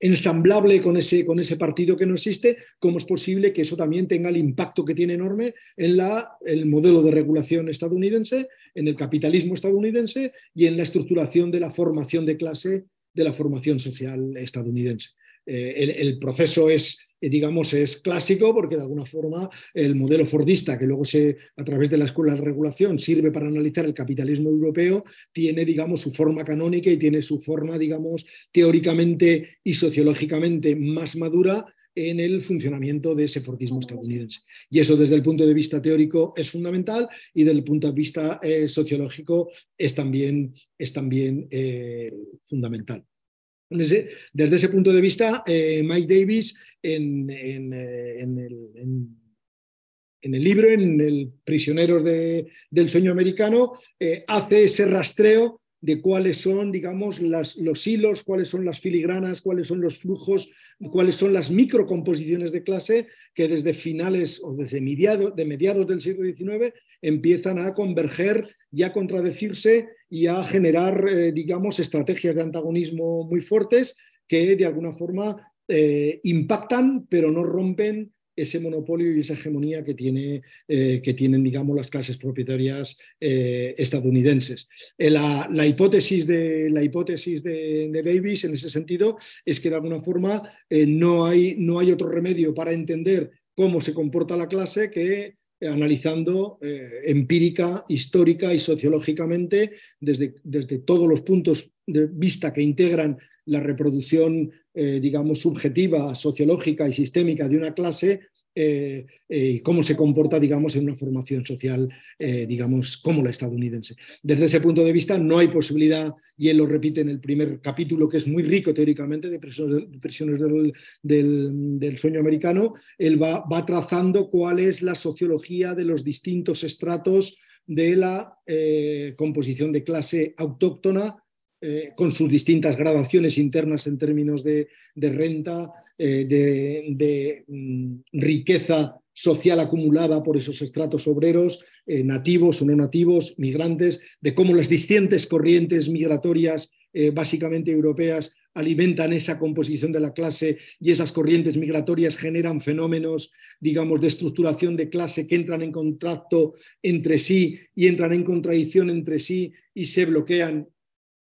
ensamblable con ese, con ese partido que no existe, ¿cómo es posible que eso también tenga el impacto que tiene enorme en la, el modelo de regulación estadounidense, en el capitalismo estadounidense y en la estructuración de la formación de clase de la formación social estadounidense. Eh, el, proceso es, eh, digamos, es clásico porque de alguna forma el modelo fordista, que luego se, a través de la escuela de regulación sirve para analizar el capitalismo europeo, tiene, digamos, su forma canónica y tiene su forma, digamos, teóricamente y sociológicamente más madura en el funcionamiento de ese fortismo estadounidense. Y eso desde el punto de vista teórico es fundamental y desde el punto de vista eh, sociológico es también, es también eh, fundamental. Desde, ese punto de vista, eh, Mike Davis en, en, el, en, el, libro, en el Prisioneros del Sueño Americano, hace ese rastreo de cuáles son, digamos, los hilos, cuáles son las filigranas, cuáles son los flujos, cuáles son las microcomposiciones de clase que desde finales o desde mediados, de mediados del siglo XIX empiezan a converger y a contradecirse y a generar, eh, digamos, estrategias de antagonismo muy fuertes que de alguna forma eh, impactan pero no rompen ese monopolio y esa hegemonía que, tiene, eh, que tienen, digamos, las clases propietarias eh, estadounidenses. Eh, la, hipótesis, de, la hipótesis de, Davis en ese sentido es que de alguna forma no, hay, no hay otro remedio para entender cómo se comporta la clase que analizando empírica, histórica y sociológicamente desde, desde todos los puntos de vista que integran la reproducción, eh, digamos, subjetiva, sociológica y sistémica de una clase, eh, eh, y cómo se comporta, digamos, en una formación social, digamos, como la estadounidense. Desde ese punto de vista, no hay posibilidad, y él lo repite en el primer capítulo, que es muy rico teóricamente, de presiones, del, sueño americano, él va, va, trazando cuál es la sociología de los distintos estratos de la composición de clase autóctona eh, con sus distintas gradaciones internas en términos de, renta, eh, de, mm, riqueza social acumulada por esos estratos obreros, eh, nativos o no nativos, migrantes, de cómo las distintas corrientes migratorias, básicamente europeas, alimentan esa composición de la clase y esas corrientes migratorias generan fenómenos, digamos, de estructuración de clase que entran en contacto entre sí y entran en contradicción entre sí y se bloquean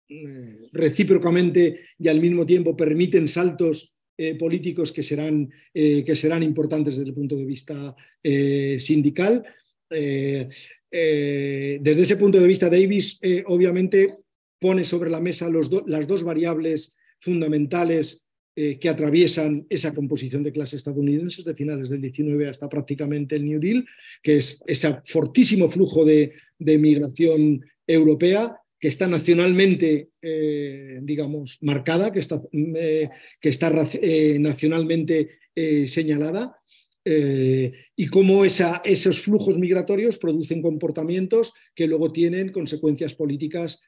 eh, recíprocamente y al mismo tiempo permiten saltos eh, políticos que serán, eh, que serán, importantes desde el punto de vista sindical. desde ese punto de vista, Davis obviamente pone sobre la mesa las dos variables fundamentales que atraviesan esa composición de clase estadounidense de finales del 19 hasta prácticamente el New Deal, que es ese fortísimo flujo de, de migración europea que está nacionalmente, eh, digamos, marcada, que está, eh, que está eh, nacionalmente señalada, y cómo esos flujos migratorios producen comportamientos que luego tienen consecuencias políticas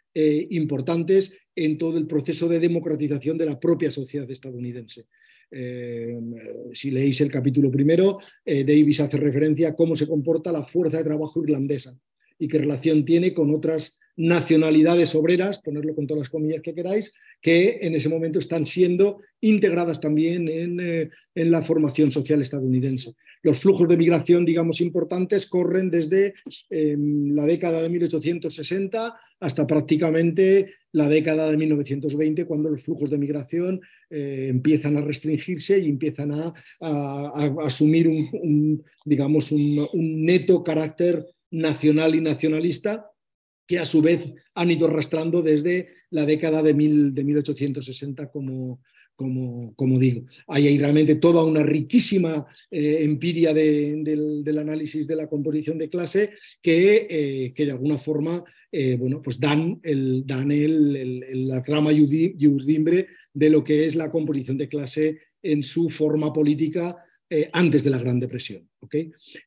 importantes en todo el proceso de democratización de la propia sociedad estadounidense. si leéis el capítulo primero, Davis hace referencia a cómo se comporta la fuerza de trabajo irlandesa y qué relación tiene con otras nacionalidades obreras, ponerlo con todas las comillas que queráis, que en ese momento están siendo integradas también en, eh, la formación social estadounidense. Los flujos de migración, digamos, importantes corren desde em, la década de 1860 hasta prácticamente la década de 1920, cuando los flujos de migración eh, empiezan a restringirse y empiezan a, asumir un, digamos, un neto carácter nacional y nacionalista que a su vez han ido arrastrando desde la década de, de 1860, como, como, como, digo. Hay ahí realmente toda una riquísima eh, empiria del, análisis de la composición de clase que, eh, que de alguna forma eh, bueno, pues dan, el, dan el, la trama y urdimbre de lo que es la composición de clase en su forma política eh, antes de la Gran Depresión.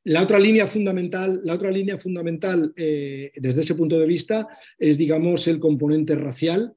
La otra línea fundamental, la otra línea fundamental eh, desde ese punto de vista es, digamos, el componente racial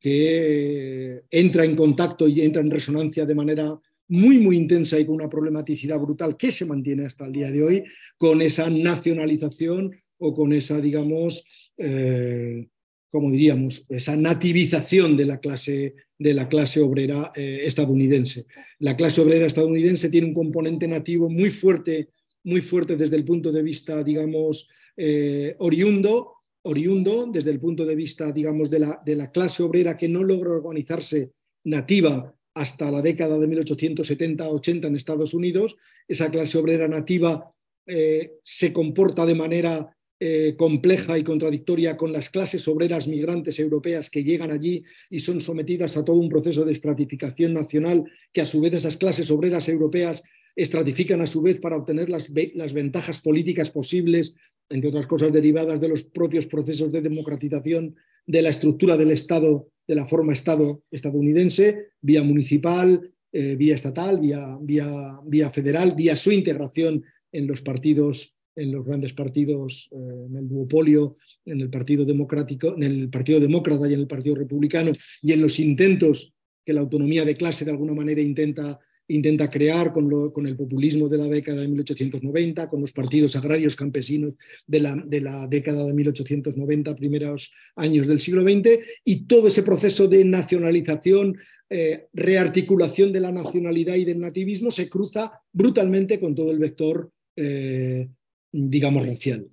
que entra en contacto y entra en resonancia de manera muy, muy intensa y con una problematicidad brutal que se mantiene hasta el día de hoy con esa nacionalización o con esa, digamos, eh, como diríamos, esa nativización de la clase, de la clase obrera eh, estadounidense. La clase obrera estadounidense tiene un componente nativo muy fuerte, muy fuerte desde el punto de vista, digamos, eh, oriundo, oriundo, desde el punto de vista, digamos, de la, de la clase obrera que no logra organizarse nativa hasta la década de 1870-80 en Estados Unidos. Esa clase obrera nativa eh, se comporta de manera eh, compleja y contradictoria con las clases obreras migrantes europeas que llegan allí y son sometidas a todo un proceso de estratificación nacional que a su vez esas clases obreras europeas estratifican a su vez para obtener las, las ventajas políticas posibles, entre otras cosas derivadas de los propios procesos de democratización de la estructura del Estado, de la forma Estado estadounidense, vía municipal, eh, vía estatal, vía, vía, vía federal, vía su integración en los partidos en los grandes partidos, eh, en el duopolio, en el Partido Democrático, en el Partido Demócrata y en el Partido Republicano, y en los intentos que la autonomía de clase de alguna manera intenta, intenta crear con, con el populismo de la década de 1890, con los partidos agrarios campesinos de la, de la década de 1890, primeros años del siglo XX, y todo ese proceso de nacionalización, eh, rearticulación de la nacionalidad y del nativismo se cruza brutalmente con todo el vector eh, digamos, racial.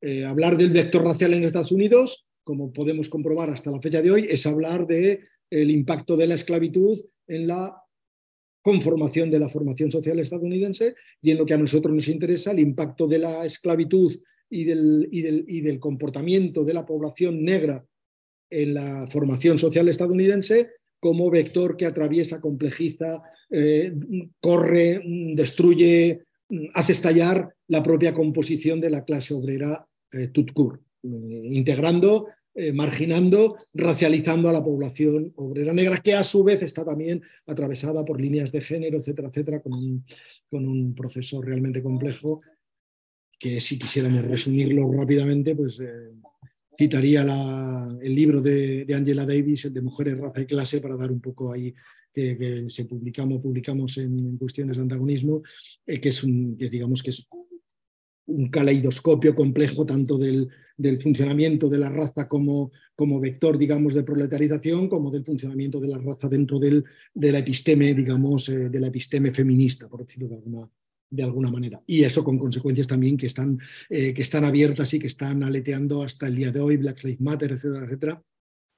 Eh, hablar del vector racial en Estados Unidos, como podemos comprobar hasta la fecha de hoy, es hablar del el impacto de la esclavitud en la conformación de la formación social estadounidense y en lo que a nosotros nos interesa, el impacto de la esclavitud y del, y del, y del comportamiento de la población negra en la formación social estadounidense como vector que atraviesa, complejiza, eh, corre, destruye, hace estallar la propia composición de la clase obrera eh, Tutkur, eh, integrando, eh, marginando, racializando a la población obrera negra, que a su vez está también atravesada por líneas de género, etcétera, etcétera, con un, con un proceso realmente complejo que si quisiéramos resumirlo rápidamente, pues citaría el libro de, de, Angela Davis, el de Mujeres, Raza y Clase, para dar un poco ahí que, se publicamos, publicamos en, cuestiones de antagonismo, eh, que es un, digamos que es un caleidoscopio complejo tanto del, del, funcionamiento de la raza como, como vector, digamos, de proletarización, como del funcionamiento de la raza dentro del, de la episteme, digamos, eh, de la episteme feminista, por decirlo de alguna, de alguna manera. Y eso con consecuencias también que están, eh, que están abiertas y que están aleteando hasta el día de hoy, Black Lives Matter, etcétera, etcétera,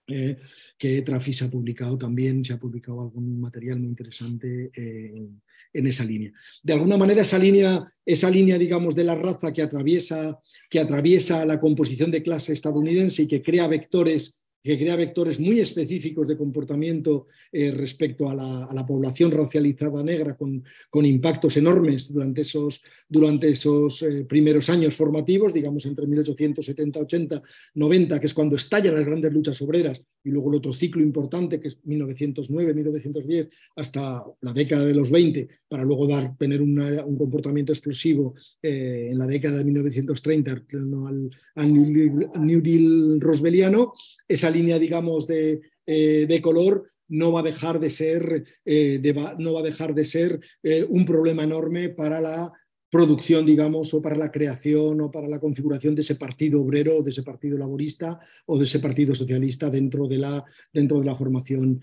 eh, que Trafis ha publicado también, se ha publicado algún material muy interesante eh, en, esa línea. De alguna manera esa línea, esa línea, digamos, de la raza que atraviesa, que atraviesa la composición de clase estadounidense y que crea vectores que crea vectores muy específicos de comportamiento eh, respecto a la, población racializada negra con, impactos enormes durante esos, durante esos eh, primeros años formativos, digamos entre 1870, 80, 90, que es cuando estallan las grandes luchas obreras, y luego el otro ciclo importante, que es 1909, 1910, hasta la década de los 20, para luego tener un comportamiento explosivo eh, en la década de 1930 al, al New Deal roswelliano, esa línea, digamos, de, eh, de color no va a dejar de ser, eh, no va a dejar de ser eh, un problema enorme para la producción, digamos, o para la creación o para la configuración de ese partido obrero, de ese partido laborista o de ese partido socialista dentro de la, dentro de la formación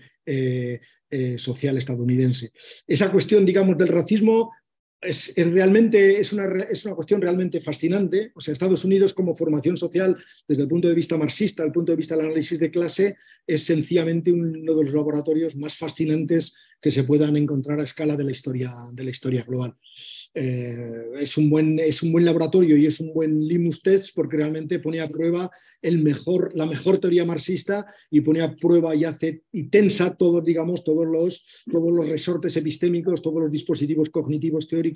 social estadounidense. Esa cuestión, digamos, del racismo es, realmente, es una, es una cuestión realmente fascinante. O sea, Estados Unidos como formación social, desde el punto de vista marxista, el punto de vista del análisis de clase, es sencillamente uno de los laboratorios más fascinantes que se puedan encontrar a escala de la historia, de la historia global. Eh, es, un buen, es un buen laboratorio y es un buen limus test porque realmente pone a prueba el mejor, la mejor teoría marxista y pone a prueba y hace y tensa todos, digamos, todos los, todos los resortes epistémicos, todos los dispositivos cognitivos teóricos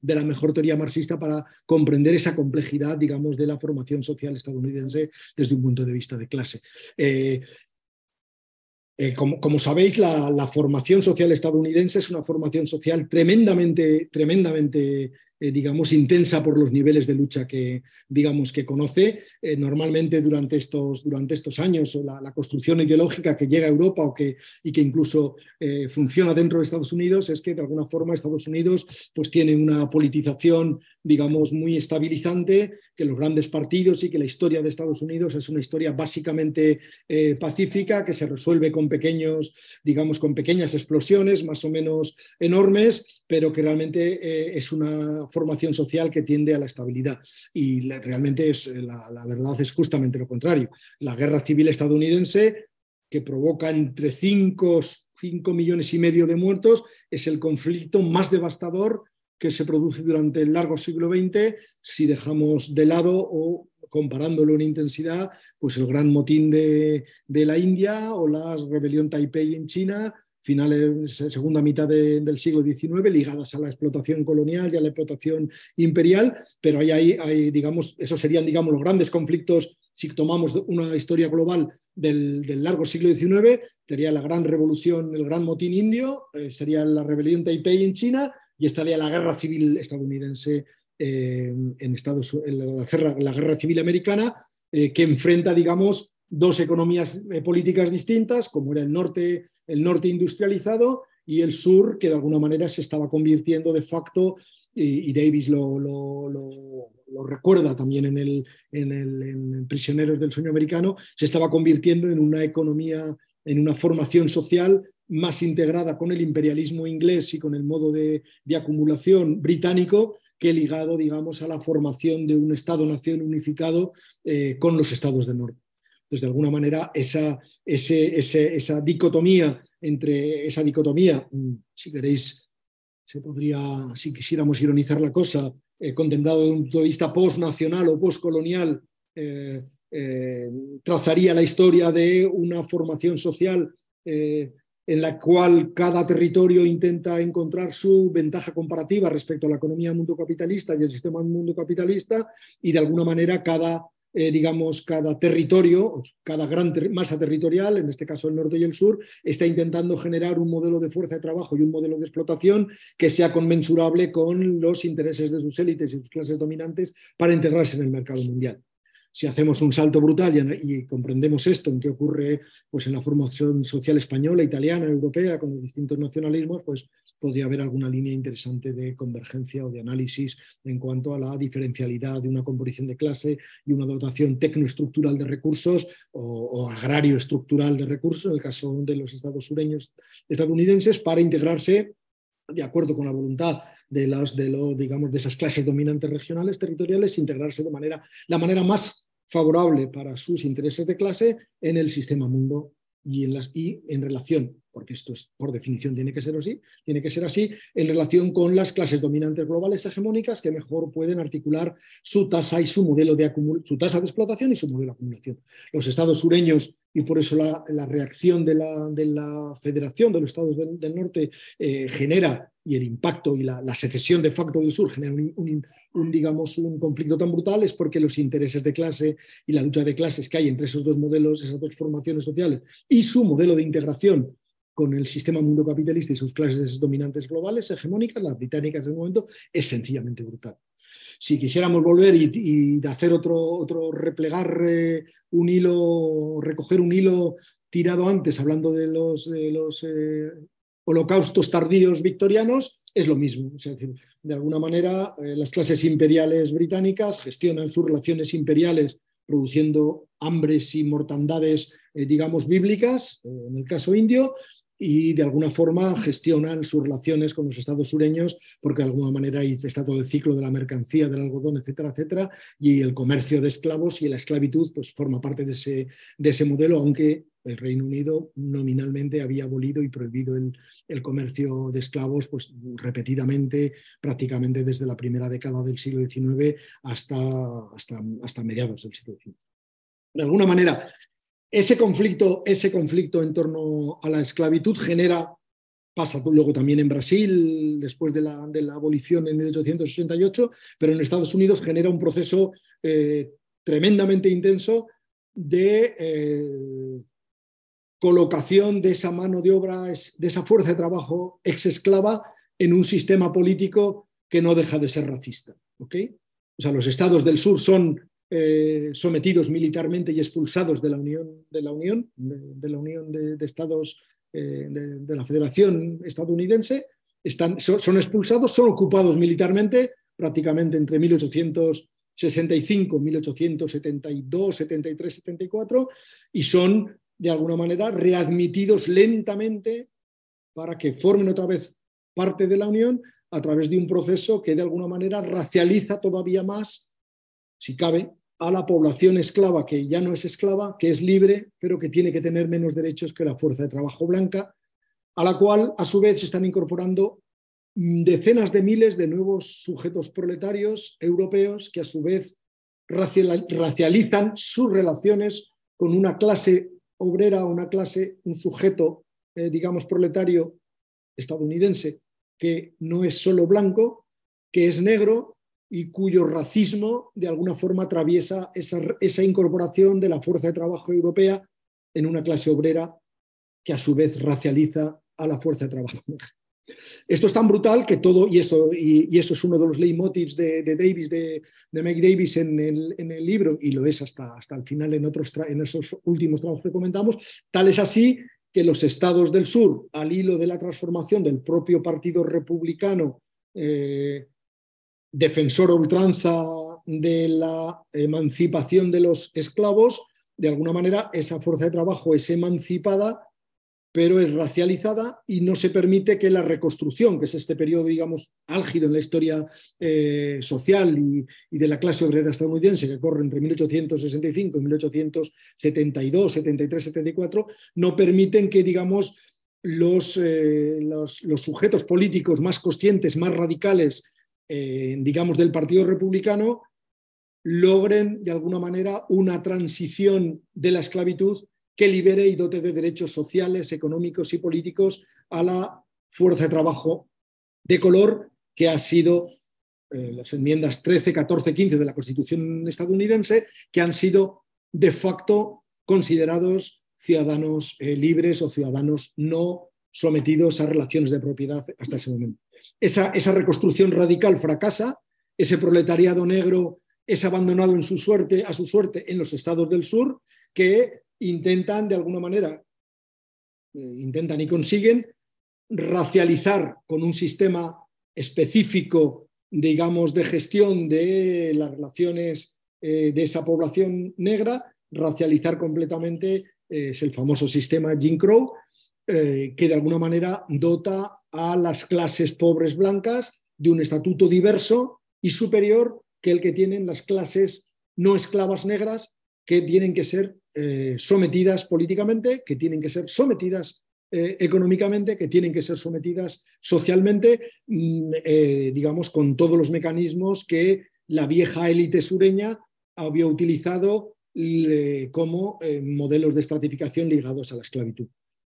de la mejor teoría marxista para comprender esa complejidad, digamos, de la formación social estadounidense desde un punto de vista de clase. Eh, eh, como, sabéis, la, formación social estadounidense es una formación social tremendamente, tremendamente eh, digamos, intensa por los niveles de lucha que, digamos, que conoce. Eh, normalmente durante estos, durante estos años, la, construcción ideológica que llega a Europa o que, y que incluso eh, funciona dentro de Estados Unidos es que de alguna forma Estados Unidos pues, tiene una politización, digamos, muy estabilizante, que los grandes partidos y que la historia de Estados Unidos es una historia básicamente pacífica, que se resuelve con pequeños, digamos, con pequeñas explosiones más o menos enormes, pero que realmente es una formación social que tiende a la estabilidad. Y realmente es, la, verdad es justamente lo contrario. La guerra civil estadounidense, que provoca entre 5, millones y medio de muertos, es el conflicto más devastador que se produce durante el largo siglo XX si dejamos de lado o comparándolo en intensidad, pues el gran motín de, de la India o la rebelión Taipei en China finales, segunda mitad del siglo XIX, ligadas a la explotación colonial y a la explotación imperial, pero hay, hay, digamos, esos serían, digamos, los grandes conflictos, si tomamos una historia global del, largo siglo XIX, sería la gran revolución, el gran motín indio, eh, sería la rebelión Taipei en China y estaría la guerra civil estadounidense eh, en Estados la, la, guerra civil americana, eh, que enfrenta, digamos, dos economías políticas distintas, como era el norte el norte industrializado y el sur, que de alguna manera se estaba convirtiendo de facto, y, Davis lo, lo, recuerda también en, el, en, el, Prisioneros del Sueño Americano, se estaba convirtiendo en una economía, en una formación social más integrada con el imperialismo inglés y con el modo de, acumulación británico que ligado, digamos, a la formación de un Estado-nación unificado eh, con los estados del norte. Entonces, de alguna manera, esa, dicotomía entre esa dicotomía, mm, si queréis, se podría, si quisiéramos ironizar la cosa, eh, contemplado desde un punto de vista postnacional o postcolonial, eh, eh, trazaría la historia de una formación social en la cual cada territorio intenta encontrar su ventaja comparativa respecto a la economía mundo capitalista y el sistema mundo capitalista, y de alguna manera cada eh, digamos, cada territorio, cada gran masa territorial, en este caso el norte y el sur, está intentando generar un modelo de fuerza de trabajo y un modelo de explotación que sea conmensurable con los intereses de sus élites y sus clases dominantes para integrarse en el mercado mundial si hacemos un salto brutal y, comprendemos esto, en qué ocurre pues, en la formación social española, italiana, europea, con los distintos nacionalismos, pues podría haber alguna línea interesante de convergencia o de análisis en cuanto a la diferencialidad de una composición de clase y una dotación tecnoestructural de recursos o, agrario estructural de recursos, en el caso de los estados sureños estadounidenses, para integrarse de acuerdo con la voluntad de, las, de, lo, digamos, de esas clases dominantes regionales, territoriales, integrarse de manera, la manera más favorable para sus intereses de clase en el sistema mundo y en, las, y en relación porque esto es, por definición tiene que ser así, tiene que ser así en relación con las clases dominantes globales hegemónicas que mejor pueden articular su tasa y su modelo de su tasa de explotación y su modelo de acumulación. Los estados sureños y por eso la, reacción de la, de la, Federación de los Estados del, Norte eh, genera y el impacto y la, secesión de facto del sur genera un, digamos, un conflicto tan brutal es porque los intereses de clase y la lucha de clases que hay entre esos dos modelos, esas dos formaciones sociales y su modelo de integración con el sistema mundo capitalista y sus clases dominantes globales, hegemónicas, las británicas del momento, es sencillamente brutal. Si quisiéramos volver y, hacer otro, otro replegar eh, un hilo, recoger un hilo tirado antes, hablando de los, eh, holocaustos tardíos victorianos, es lo mismo. De alguna manera, eh, las clases imperiales británicas gestionan sus relaciones imperiales produciendo hambres y mortandades, digamos, bíblicas, en el caso indio, y de alguna forma gestionan sus relaciones con los estados sureños, porque de alguna manera ahí está todo el ciclo de la mercancía, del algodón, etcétera, etcétera, y el comercio de esclavos y la esclavitud pues, forma parte de ese, de ese modelo, aunque el Reino Unido nominalmente había abolido y prohibido el, el, comercio de esclavos pues, repetidamente, prácticamente desde la primera década del siglo XIX hasta, hasta, hasta mediados del siglo XIX. De alguna manera, ese conflicto, ese conflicto en torno a la esclavitud genera, pasa luego también en Brasil, después de la, abolición en 1888, pero en Estados Unidos genera un proceso eh, tremendamente intenso de eh, colocación de esa mano de obra, de esa fuerza de trabajo ex esclava en un sistema político que no deja de ser racista. ¿okay? O sea, los estados del sur son eh, sometidos militarmente y expulsados de la Unión, de, la Unión, de, la Unión de, Estados eh, de, la Federación estadounidense, están, son, expulsados, son ocupados militarmente prácticamente entre 1865, 1872, 73, 74 y son de alguna manera readmitidos lentamente para que formen otra vez parte de la Unión a través de un proceso que de alguna manera racializa todavía más, si cabe, a la población esclava que ya no es esclava, que es libre, pero que tiene que tener menos derechos que la fuerza de trabajo blanca, a la cual a su vez se están incorporando decenas de miles de nuevos sujetos proletarios europeos que a su vez racializan sus relaciones con una clase obrera, una clase, un sujeto, eh, digamos, proletario estadounidense, que no es solo blanco, que es negro y cuyo racismo de alguna forma atraviesa esa, esa incorporación de la fuerza de trabajo europea en una clase obrera que a su vez racializa a la fuerza de trabajo. Esto es tan brutal que todo, y eso, y, eso es uno de los leitmotivs de, de Davis, de, de Meg Davis en el, en el, libro, y lo es hasta, hasta el final en, otros en esos últimos trabajos que comentamos, tal es así que los estados del sur, al hilo de la transformación del propio Partido Republicano, eh, defensor ultranza de la emancipación de los esclavos, de alguna manera esa fuerza de trabajo es emancipada pero es racializada y no se permite que la reconstrucción, que es este periodo, digamos, álgido en la historia eh, social y, de la clase obrera estadounidense, que corre entre 1865 y 1872, 73, 74, no permiten que, digamos, los, eh, los, sujetos políticos más conscientes, más radicales, eh, digamos, del Partido Republicano, logren, de alguna manera, una transición de la esclavitud que libere y dote de derechos sociales, económicos y políticos a la fuerza de trabajo de color que ha sido eh, las enmiendas 13, 14, 15 de la Constitución estadounidense, que han sido de facto considerados ciudadanos eh, libres o ciudadanos no sometidos a relaciones de propiedad hasta ese momento. Esa, esa reconstrucción radical fracasa, ese proletariado negro es abandonado su suerte, a su suerte en los estados del sur, que intentan de alguna manera, eh, intentan y consiguen racializar con un sistema específico, digamos, de gestión de las relaciones eh, de esa población negra, racializar completamente eh, es el famoso sistema Jim Crow, que de alguna manera dota a las clases pobres blancas de un estatuto diverso y superior que el que tienen las clases no esclavas negras, que tienen que ser eh, sometidas políticamente, que tienen que ser sometidas eh, económicamente, que tienen que ser sometidas socialmente, mm, eh, digamos, con todos los mecanismos que la vieja élite sureña había utilizado como modelos de estratificación ligados a la esclavitud.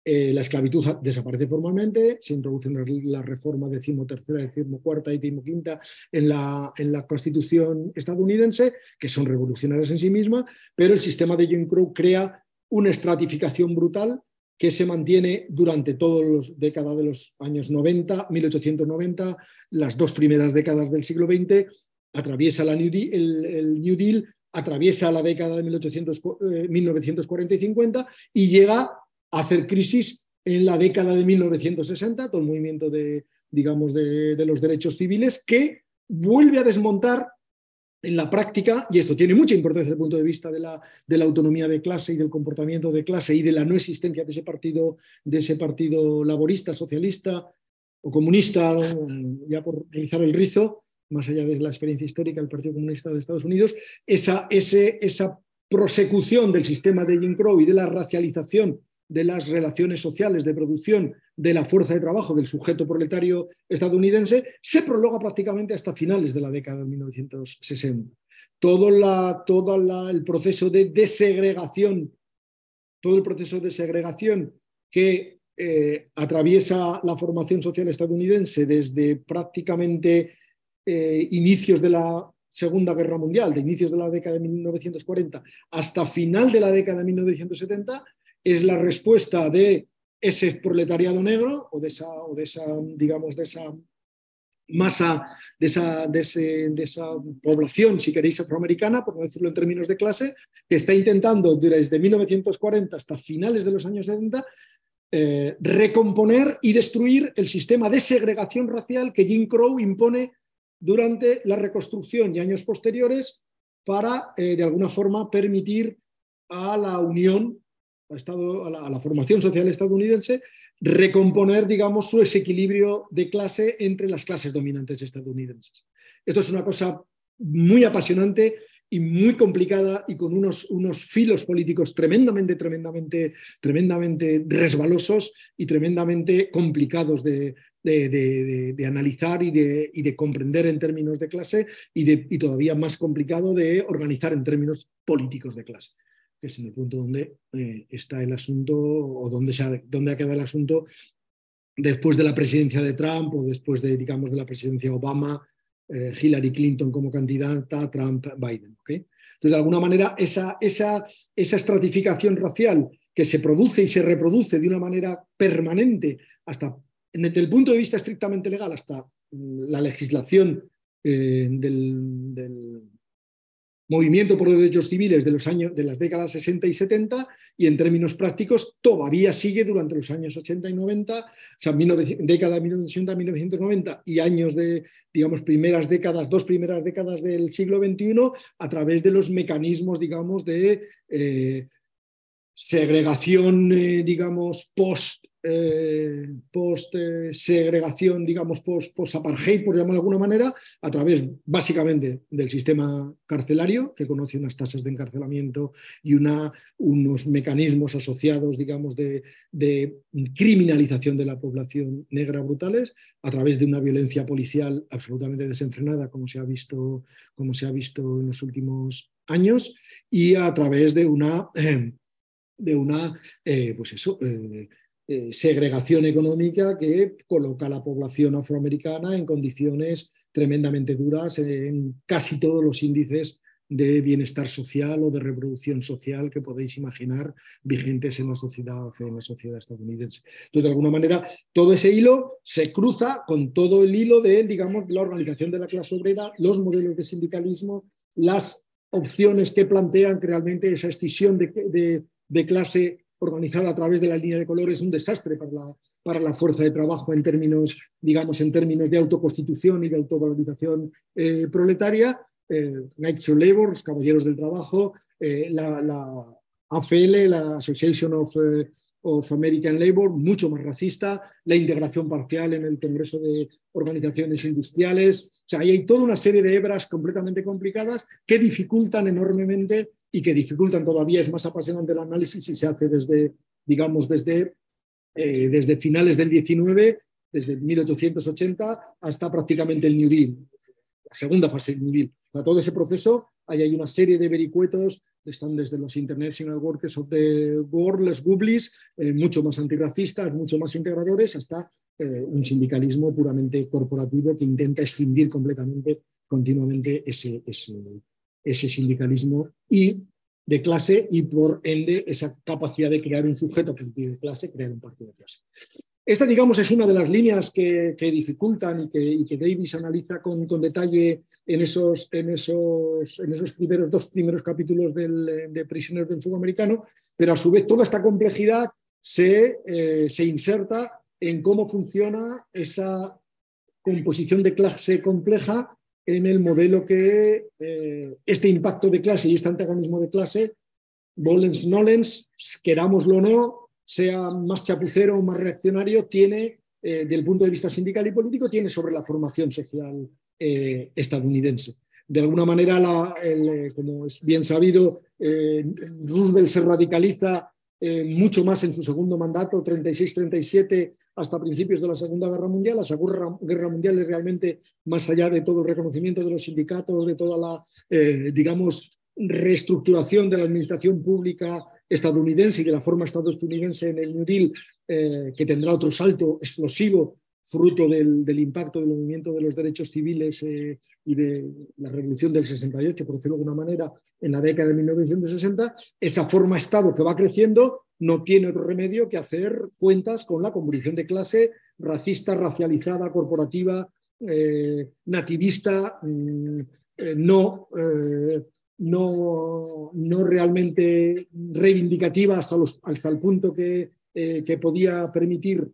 Eh, la esclavitud desaparece formalmente, se introduce la reforma decimotercera, decimocuarta y decimoquinta en la, en la Constitución estadounidense, que son revolucionarias en sí mismas, pero el sistema de Jim Crow crea una estratificación brutal que se mantiene durante todas las décadas de los años 90, 1890, las dos primeras décadas del siglo XX, atraviesa la New Deal, el, New Deal, atraviesa la década de 1800, 1940 y 50 y llega hacer crisis en la década de 1960, todo el movimiento de, digamos, de, los derechos civiles, que vuelve a desmontar en la práctica, y esto tiene mucha importancia desde el punto de vista de la, de la, autonomía de clase y del comportamiento de clase y de la no existencia de ese partido, de ese partido laborista, socialista o comunista, ya por realizar el rizo, más allá de la experiencia histórica del Partido Comunista de Estados Unidos, esa, ese, esa prosecución del sistema de Jim Crow y de la racialización de las relaciones sociales de producción de la fuerza de trabajo del sujeto proletario estadounidense se prolonga prácticamente hasta finales de la década de 1960. Todo, la, todo el proceso de desegregación, todo el proceso de que eh, atraviesa la formación social estadounidense desde prácticamente eh, inicios de la Segunda Guerra Mundial, de inicios de la década de 1940 hasta final de la década de 1970, es la respuesta de ese proletariado negro o de esa, o de esa digamos, de esa masa, de esa, de, esa población, si queréis, afroamericana, por no decirlo en términos de clase, que está intentando desde 1940 hasta finales de los años 70 eh, recomponer y destruir el sistema de segregación racial que Jim Crow impone durante la reconstrucción y años posteriores para, eh, de alguna forma, permitir a la unión Estado, a, la, formación social estadounidense, recomponer, digamos, su desequilibrio de clase entre las clases dominantes estadounidenses. Esto es una cosa muy apasionante y muy complicada y con unos, unos filos políticos tremendamente, tremendamente, tremendamente resbalosos y tremendamente complicados de, de, analizar y de, de, comprender en términos de clase y, todavía más complicado de organizar en términos políticos de clase, que es en el punto donde eh, está el asunto o donde, se ha, quedado el asunto después de la presidencia de Trump o después de, digamos, de la presidencia Obama, eh, Hillary Clinton como candidata, Trump, Biden. Entonces, de alguna manera, esa, esa, esa estratificación racial que se produce y se reproduce de una manera permanente hasta desde el punto de vista estrictamente legal hasta mm, la legislación eh, del, movimiento por los derechos civiles de, los años, de las décadas 60 y 70 y en términos prácticos todavía sigue durante los años 80 y 90, o sea, década de 1980 1990 y años de, digamos, primeras décadas, dos primeras décadas del siglo XXI a través de los mecanismos, digamos, de eh, segregación, eh, digamos, post eh, post segregación, digamos, post, post apartheid, por llamarlo de alguna manera, a través básicamente del sistema carcelario, que conoce unas tasas de encarcelamiento y unos mecanismos asociados, digamos, de, criminalización de la población negra brutales, a través de una violencia policial absolutamente desenfrenada, como se ha visto, como se ha visto en los últimos años, y a través de una, de una eh, pues eso, eh, eh, segregación económica que coloca a la población afroamericana en condiciones tremendamente duras en casi todos los índices de bienestar social o de reproducción social que podéis imaginar vigentes en la sociedad, en la sociedad estadounidense. Entonces, de alguna manera, todo ese hilo se cruza con todo el hilo de, digamos, la organización de la clase obrera, los modelos de sindicalismo, las opciones que plantean realmente esa escisión de clase organizada a través de la línea de color es un desastre para la, para la fuerza de trabajo en términos, digamos, en términos de autoconstitución y de autovalorización eh, proletaria. Eh, Knights of Labor, los Caballeros del Trabajo, eh, la, AFL, la Association of, eh, of, American Labor, mucho más racista, la integración parcial en el Congreso de Organizaciones Industriales. O sea, ahí hay toda una serie de hebras completamente complicadas que dificultan enormemente y que dificultan todavía, es más apasionante el análisis si se hace desde, digamos, desde, eh, desde finales del 19, desde 1880 hasta prácticamente el New Deal, la segunda fase del New Deal. Para todo ese proceso hay, hay una serie de vericuetos, están desde los International Workers of the World, los Gublis, eh, mucho más antirracistas, mucho más integradores, hasta eh, un sindicalismo puramente corporativo que intenta extinguir completamente, continuamente ese, ese sindicalismo y de clase y por ende esa capacidad de crear un sujeto político de clase, crear un partido de clase. Esta, digamos, es una de las líneas que, dificultan y que, y que, Davis analiza con, con, detalle en esos, en, esos, en esos primeros dos primeros capítulos del, de Prisioneros del Sudamericano, pero a su vez toda esta complejidad se, eh, se inserta en cómo funciona esa composición de clase compleja en el modelo que eh, este impacto de clase y este antagonismo de clase, volens nolens, querámoslo o no, sea más chapucero o más reaccionario, tiene, eh, desde el punto de vista sindical y político, tiene sobre la formación social eh, estadounidense. De alguna manera, como es bien sabido, Roosevelt se radicaliza mucho más en su segundo mandato, 36-37, hasta principios de la Segunda Guerra Mundial. La Segunda Guerra Mundial es realmente más allá de todo el reconocimiento de los sindicatos, de toda la, eh, digamos, reestructuración de la administración pública estadounidense y de la forma estadounidense en el New Deal, eh, que tendrá otro salto explosivo fruto del, impacto del movimiento de los derechos civiles eh, y de la revolución del 68, por decirlo de alguna manera, en la década de 1960, esa forma Estado que va creciendo no tiene otro remedio que hacer cuentas con la convulsión de clase racista, racializada, corporativa, eh, nativista, mm, eh, no, eh, no, no, realmente reivindicativa hasta, el punto que, que podía permitir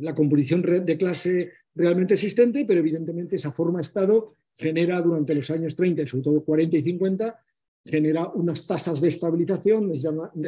la composición de clase realmente existente, pero evidentemente esa forma Estado genera durante los años 30 y sobre todo 40 y 50 genera unas tasas de estabilización,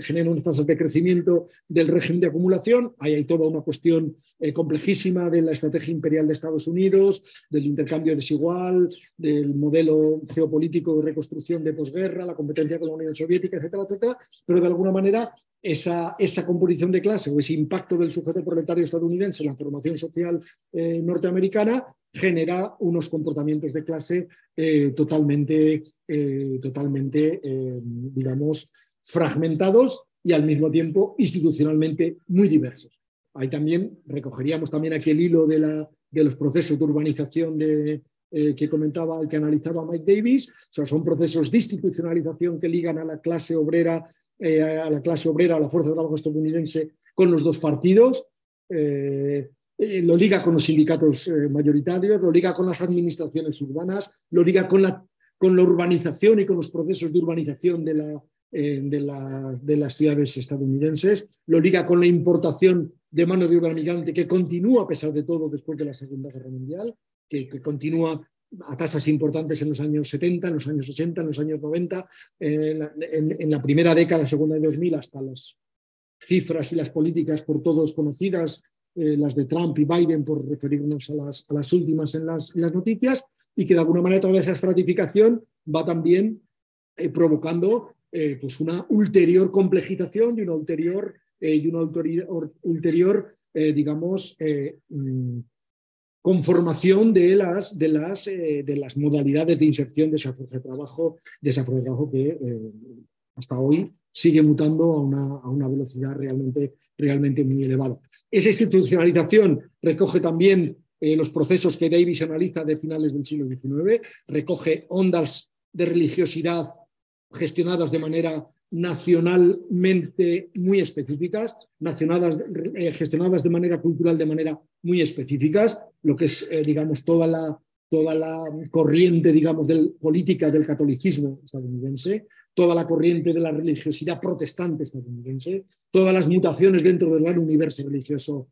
genera unas tasas de crecimiento del régimen de acumulación. Ahí hay toda una cuestión eh, complejísima de la estrategia imperial de Estados Unidos, del intercambio desigual, del modelo geopolítico de reconstrucción de posguerra, la competencia con la Unión Soviética, etcétera, etcétera. Pero de alguna manera esa, composición de clase o ese impacto del sujeto proletario estadounidense en la formación social eh, norteamericana genera unos comportamientos de clase eh, totalmente, eh, totalmente digamos, fragmentados y al mismo tiempo institucionalmente muy diversos. Ahí también recogeríamos también aquí el hilo de, la, de los procesos de urbanización de, que comentaba, que analizaba Mike Davis. O sea, son procesos de institucionalización que ligan a la clase obrera eh, a la clase obrera, a la fuerza de trabajo estadounidense con los dos partidos, eh, eh, lo liga con los sindicatos mayoritarios, lo liga con las administraciones urbanas, lo liga con la, con la urbanización y con los procesos de urbanización de, la, de, las ciudades estadounidenses, lo liga con la importación de mano de obra migrante que continúa a pesar de todo después de la Segunda Guerra Mundial, que, continúa a tasas importantes en los años 70, en los años 60, en los años 90, en, la primera década, segunda de 2000, hasta las cifras y las políticas por todos conocidas, eh, las de Trump y Biden, por referirnos a las últimas en las, noticias, y que de alguna manera toda esa estratificación va también eh, provocando eh, pues una ulterior complejización y una ulterior, y una ulterior, digamos, mm, conformación de las, de las, eh, de las modalidades de inserción de esa fuerza de trabajo, de de trabajo que eh, hasta hoy sigue mutando a una, a una, velocidad realmente, realmente muy elevada. Esa institucionalización recoge también eh, los procesos que Davis analiza de finales del siglo XIX, recoge ondas de religiosidad gestionadas de manera nacionalmente muy específicas, eh, gestionadas de manera cultural de manera muy específicas, lo que es, eh, digamos, toda la, toda la corriente, digamos, del, política del catolicismo estadounidense, toda la corriente de la religiosidad protestante estadounidense, todas las mutaciones dentro del gran universo religioso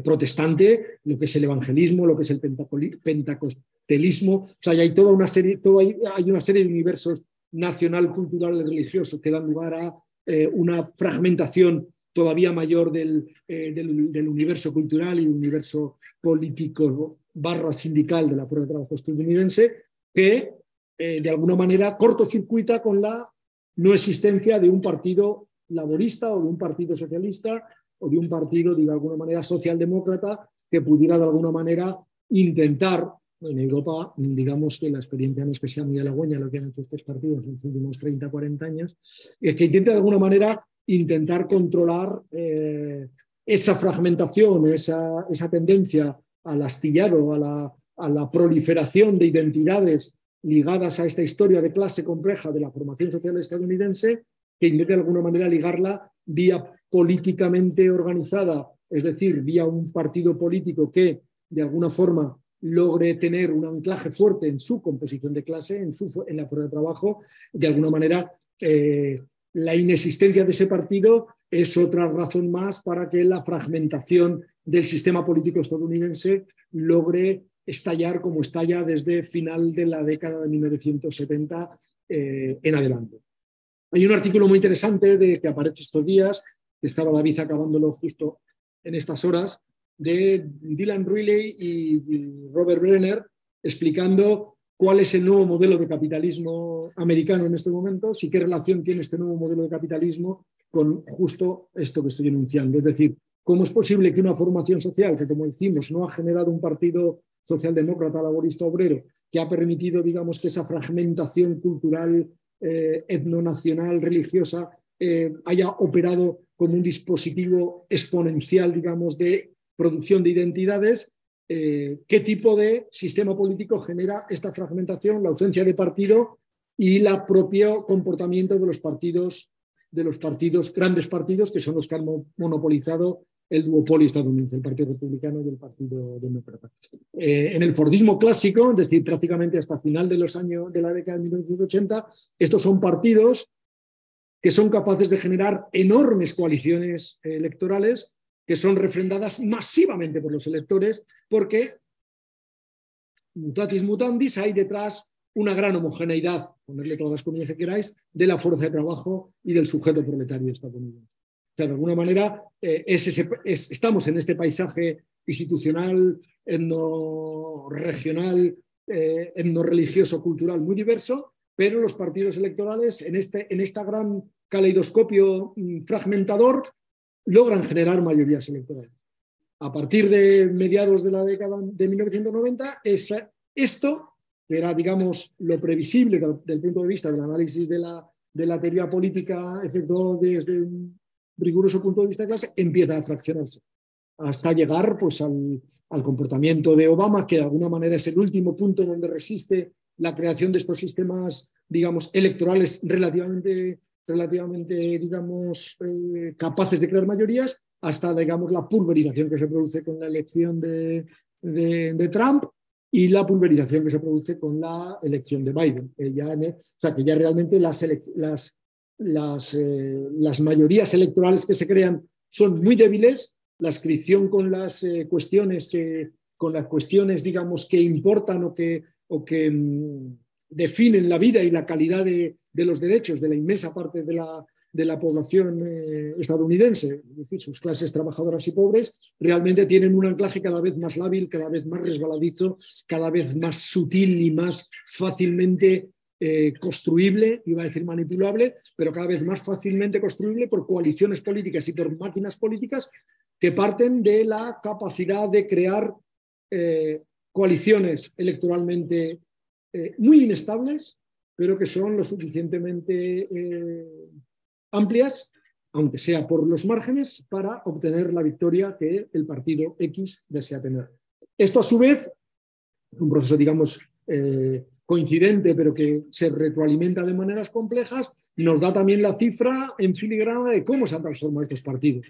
protestante, lo que es el evangelismo, lo que es el pentecostelismo, o sea, hay toda una serie, hay, hay una serie de universos nacional, cultural y religioso que dan lugar a eh, una fragmentación todavía mayor del, eh, del, universo cultural y universo político barra sindical de la fuerza de trabajo estadounidense, que eh, de alguna manera cortocircuita con la no existencia de un partido laborista o de un partido socialista o de un partido, de alguna manera, socialdemócrata que pudiera de alguna manera intentar en Europa, digamos que la experiencia no es que sea muy halagüeña lo que han hecho estos partidos en los últimos 30, 40 años, es que intenta de alguna manera intentar controlar eh, esa fragmentación, esa, esa, tendencia al astillado, a la, a la proliferación de identidades ligadas a esta historia de clase compleja de la formación social estadounidense, que intenta de alguna manera ligarla vía políticamente organizada, es decir, vía un partido político que de alguna forma logre tener un anclaje fuerte en su composición de clase, en, su, en la fuerza de trabajo, de alguna manera eh, la inexistencia de ese partido es otra razón más para que la fragmentación del sistema político estadounidense logre estallar como estalla desde final de la década de 1970 eh, en adelante. Hay un artículo muy interesante de, que aparece estos días, estaba David acabándolo justo en estas horas, de Dylan Riley y Robert Brenner explicando cuál es el nuevo modelo de capitalismo americano en este momento y qué relación tiene este nuevo modelo de capitalismo con justo esto que estoy enunciando. Es decir, cómo es posible que una formación social que, como decimos, no ha generado un partido socialdemócrata, laborista, obrero, que ha permitido, digamos, que esa fragmentación cultural, eh, etnonacional, religiosa, eh, haya operado como un dispositivo exponencial, digamos, de producción de identidades, eh, qué tipo de sistema político genera esta fragmentación, la ausencia de partido y el propio comportamiento de los partidos, de los partidos, grandes partidos, que son los que han monopolizado el duopolio estadounidense, el Partido Republicano y el Partido Demócrata. Eh, en el Fordismo clásico, es decir, prácticamente hasta final de los años de la década de 1980, estos son partidos que son capaces de generar enormes coaliciones electorales que son refrendadas masivamente por los electores, porque mutatis mutandis hay detrás una gran homogeneidad, ponerle todas las comillas que queráis, de la fuerza de trabajo y del sujeto proletario estadounidense. O sea, de alguna manera, eh, estamos en este paisaje institucional, etno-regional, eh, etno-religioso, cultural muy diverso, pero los partidos electorales en, este, en esta gran caleidoscopio mm, fragmentador, logran generar mayorías electorales. A partir de mediados de la década de 1990, es esto, que era, digamos, lo previsible desde el punto de vista del análisis de la, de la teoría política efectuado desde un riguroso punto de vista de clase, empieza a fraccionarse hasta llegar pues, al, comportamiento de Obama, que de alguna manera es el último punto donde resiste la creación de estos sistemas, digamos, electorales relativamente, relativamente digamos, eh, capaces de crear mayorías, hasta, digamos, la pulverización que se produce con la elección de, de, Trump y la pulverización que se produce con la elección de Biden. ya, o sea, que ya realmente las, las, las, eh, las mayorías electorales que se crean son muy débiles la inscripción con las eh, cuestiones que con las cuestiones digamos que importan o que, o que mm, definen la vida y la calidad de, los derechos de la inmensa parte de la, de la población eh, estadounidense, es decir, sus clases trabajadoras y pobres, realmente tienen un anclaje cada vez más lábil, cada vez más resbaladizo, cada vez más sutil y más fácilmente eh, construible, iba a decir manipulable, pero cada vez más fácilmente construible por coaliciones políticas y por máquinas políticas que parten de la capacidad de crear eh, coaliciones electoralmente eh, muy inestables, pero que son lo suficientemente eh, amplias, aunque sea por los márgenes, para obtener la victoria que el partido X desea tener. Esto, a su vez, un proceso, digamos, coincidente, pero que se retroalimenta de maneras complejas, nos da también la cifra en filigrana de cómo se han transformado estos partidos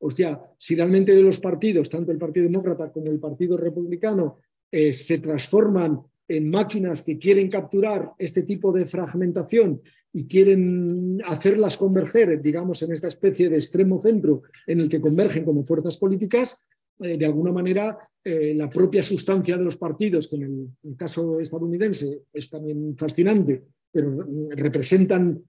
hostia, si realmente los partidos, tanto el Partido Demócrata como el Partido Republicano, eh, se transforman en máquinas que quieren capturar este tipo de fragmentación y quieren hacerlas converger, digamos, en esta especie de extremo centro en el que convergen como fuerzas políticas, eh, de alguna manera eh, la propia sustancia de los partidos, que en el, caso estadounidense es también fascinante, pero representan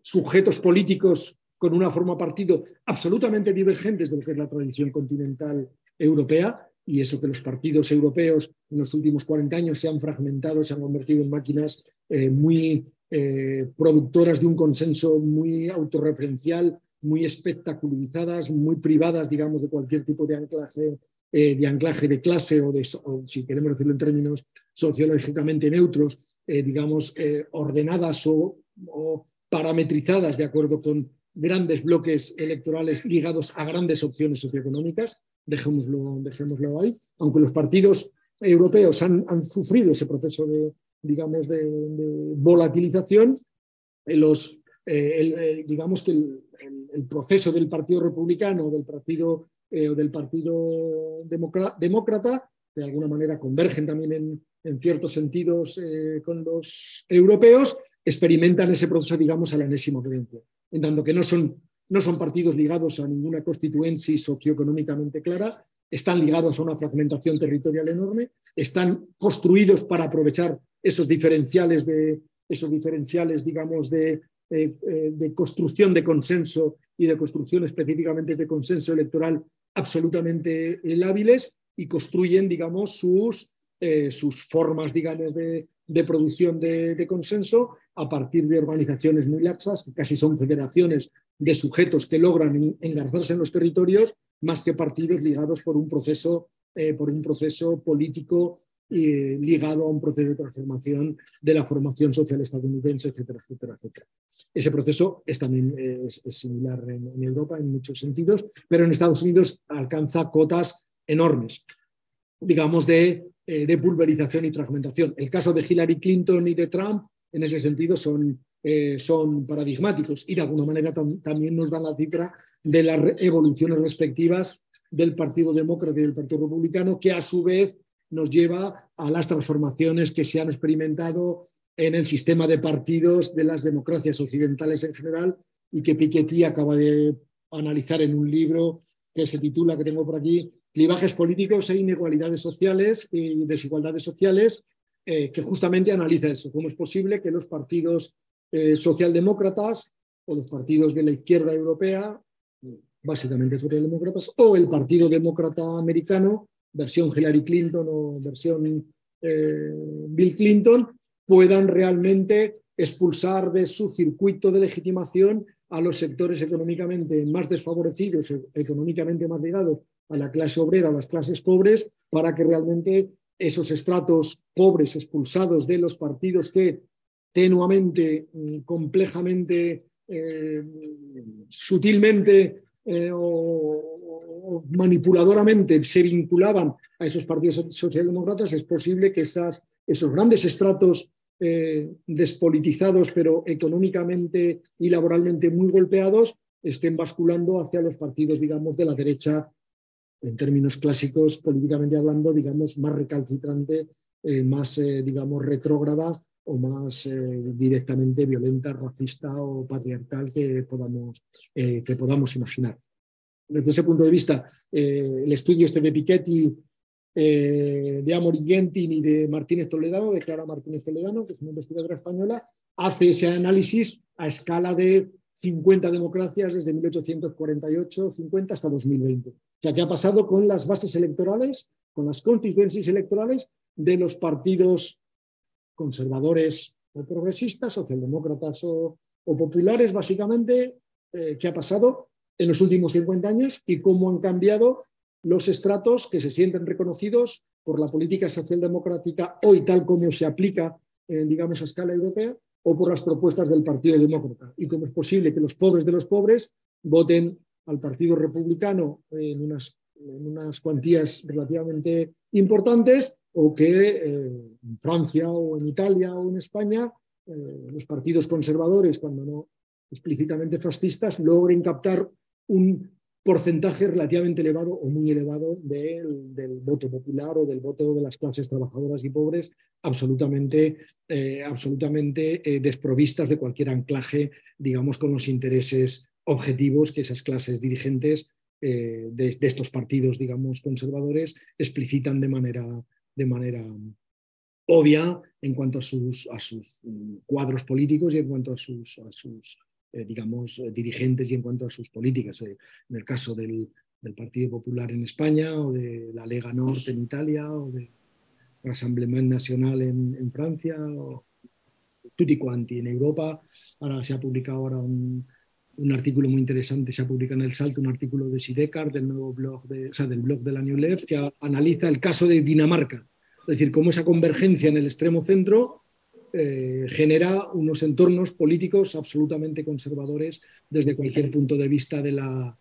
sujetos políticos con una forma partido absolutamente divergentes de lo que es la tradición continental europea, y eso que los partidos europeos en los últimos 40 años se han fragmentado, se han convertido en máquinas eh, muy eh, productoras de un consenso muy autorreferencial, muy espectacularizadas, muy privadas, digamos, de cualquier tipo de anclaje, eh, de, anclaje de clase o, de, si queremos decirlo en términos sociológicamente neutros, digamos, ordenadas o, o parametrizadas de acuerdo con grandes bloques electorales ligados a grandes opciones socioeconómicas, dejémoslo, dejémoslo ahí, aunque los partidos europeos han, sufrido ese proceso de, digamos, de, volatilización, eh, los, eh, digamos que el, proceso del Partido Republicano del Partido, eh, o del partido Demócrata, de alguna manera convergen también en, en ciertos sentidos con los europeos, experimentan ese proceso, digamos, a la enésima potencia en tanto que no son, no son partidos ligados a ninguna constituencia socioeconómicamente clara, están ligados a una fragmentación territorial enorme, están construidos para aprovechar esos diferenciales de, esos diferenciales, digamos, de, eh, de construcción de consenso y de construcción específicamente de consenso electoral absolutamente lábiles y construyen, digamos, sus, eh, sus formas, digamos, de, de producción de, consenso a partir de organizaciones muy laxas, que casi son federaciones de sujetos que logran engarzarse en los territorios, más que partidos ligados por un proceso, eh, por un proceso político eh, ligado a un proceso de transformación de la formación social estadounidense, etcétera, etcétera, etcétera. Ese proceso es también es, similar en, Europa en muchos sentidos, pero en Estados Unidos alcanza cotas enormes, digamos, de eh, de pulverización y fragmentación. El caso de Hillary Clinton y de Trump, en ese sentido, son, eh, son paradigmáticos y de alguna manera también nos dan la cifra de las evoluciones respectivas del Partido Demócrata y del Partido Republicano, que a su vez nos lleva a las transformaciones que se han experimentado en el sistema de partidos de las democracias occidentales en general y que Piketty acaba de analizar en un libro que se titula, que tengo por aquí, clivajes políticos e inigualidades sociales y desigualdades sociales, eh, que justamente analiza eso, cómo es posible que los partidos eh, socialdemócratas o los partidos de la izquierda europea, básicamente socialdemócratas, o el Partido Demócrata Americano, versión Hillary Clinton o versión eh, Bill Clinton, puedan realmente expulsar de su circuito de legitimación a los sectores económicamente más desfavorecidos, e, económicamente más ligados a la clase obrera, a las clases pobres, para que realmente esos estratos pobres expulsados de los partidos que tenuamente, mm, complejamente, eh, sutilmente eh, o, manipuladoramente se vinculaban a esos partidos socialdemócratas, es posible que esas, esos grandes estratos eh, despolitizados, pero económicamente y laboralmente muy golpeados, estén basculando hacia los partidos, digamos, de la derecha, en términos clásicos, políticamente hablando, digamos, más recalcitrante, más, digamos, retrógrada o más eh, directamente violenta, racista o patriarcal que podamos, eh, que podamos imaginar. Desde ese punto de vista, eh, el estudio este de Piketty, de Amor Gentin y de Martínez Toledano, de Clara Martínez Toledano, que es una investigadora española, hace ese análisis a escala de 50 democracias desde 1848-50 hasta 2020. Sea, ¿qué ha pasado con las bases electorales, con las constituencias electorales de los partidos conservadores o progresistas, socialdemócratas o, populares, básicamente, eh, qué ha pasado en los últimos 50 años y cómo han cambiado los estratos que se sienten reconocidos por la política socialdemocrática hoy tal como se aplica, digamos, a escala europea, o por las propuestas del Partido Demócrata. Y cómo es posible que los pobres de los pobres voten al Partido Republicano en unas, en unas cuantías relativamente importantes o que eh, en Francia o en Italia o en España eh, los partidos conservadores, cuando no explícitamente fascistas, logren captar un porcentaje relativamente elevado o muy elevado del, voto popular o del voto de las clases trabajadoras y pobres, absolutamente, eh, absolutamente desprovistas de cualquier anclaje, digamos, con los intereses objetivos que esas clases dirigentes de, de, estos partidos, digamos, conservadores explicitan de manera, de manera obvia en cuanto a sus, a sus mm, cuadros políticos y en cuanto a sus, sus eh, digamos, eh, dirigentes y en cuanto a sus políticas. Eh, en el caso del, Partido Popular en España o de la Lega Norte en Italia o de Rassemblement Nacional en, en Francia o tutti quanti en Europa. Ahora se ha publicado ahora un, un artículo muy interesante, se ha publicado en El Salto, un artículo de Sidecar, del nuevo blog, de, o sea, del blog de la New Left, que analiza el caso de Dinamarca. Es decir, cómo esa convergencia en el extremo centro eh, genera unos entornos políticos absolutamente conservadores desde cualquier punto de vista del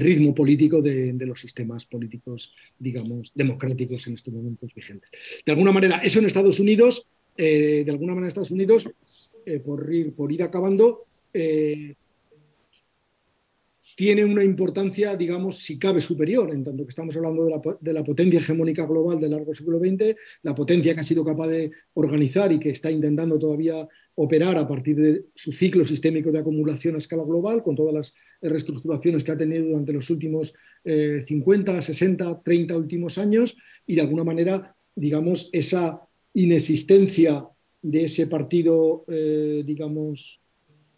ritmo político de, los sistemas políticos, digamos, democráticos en estos momentos vigentes. De alguna manera, eso en Estados Unidos, eh, de alguna manera Estados Unidos, eh, por, ir, por ir acabando, eh, tiene una importancia, digamos, si cabe superior, en tanto que estamos hablando de la, potencia hegemónica global del largo siglo XX, la potencia que ha sido capaz de organizar y que está intentando todavía operar a partir de su ciclo sistémico de acumulación a escala global, con todas las reestructuraciones que ha tenido durante los últimos 50, 60, 30 últimos años, y de alguna manera, digamos, esa inexistencia de ese partido, eh, digamos,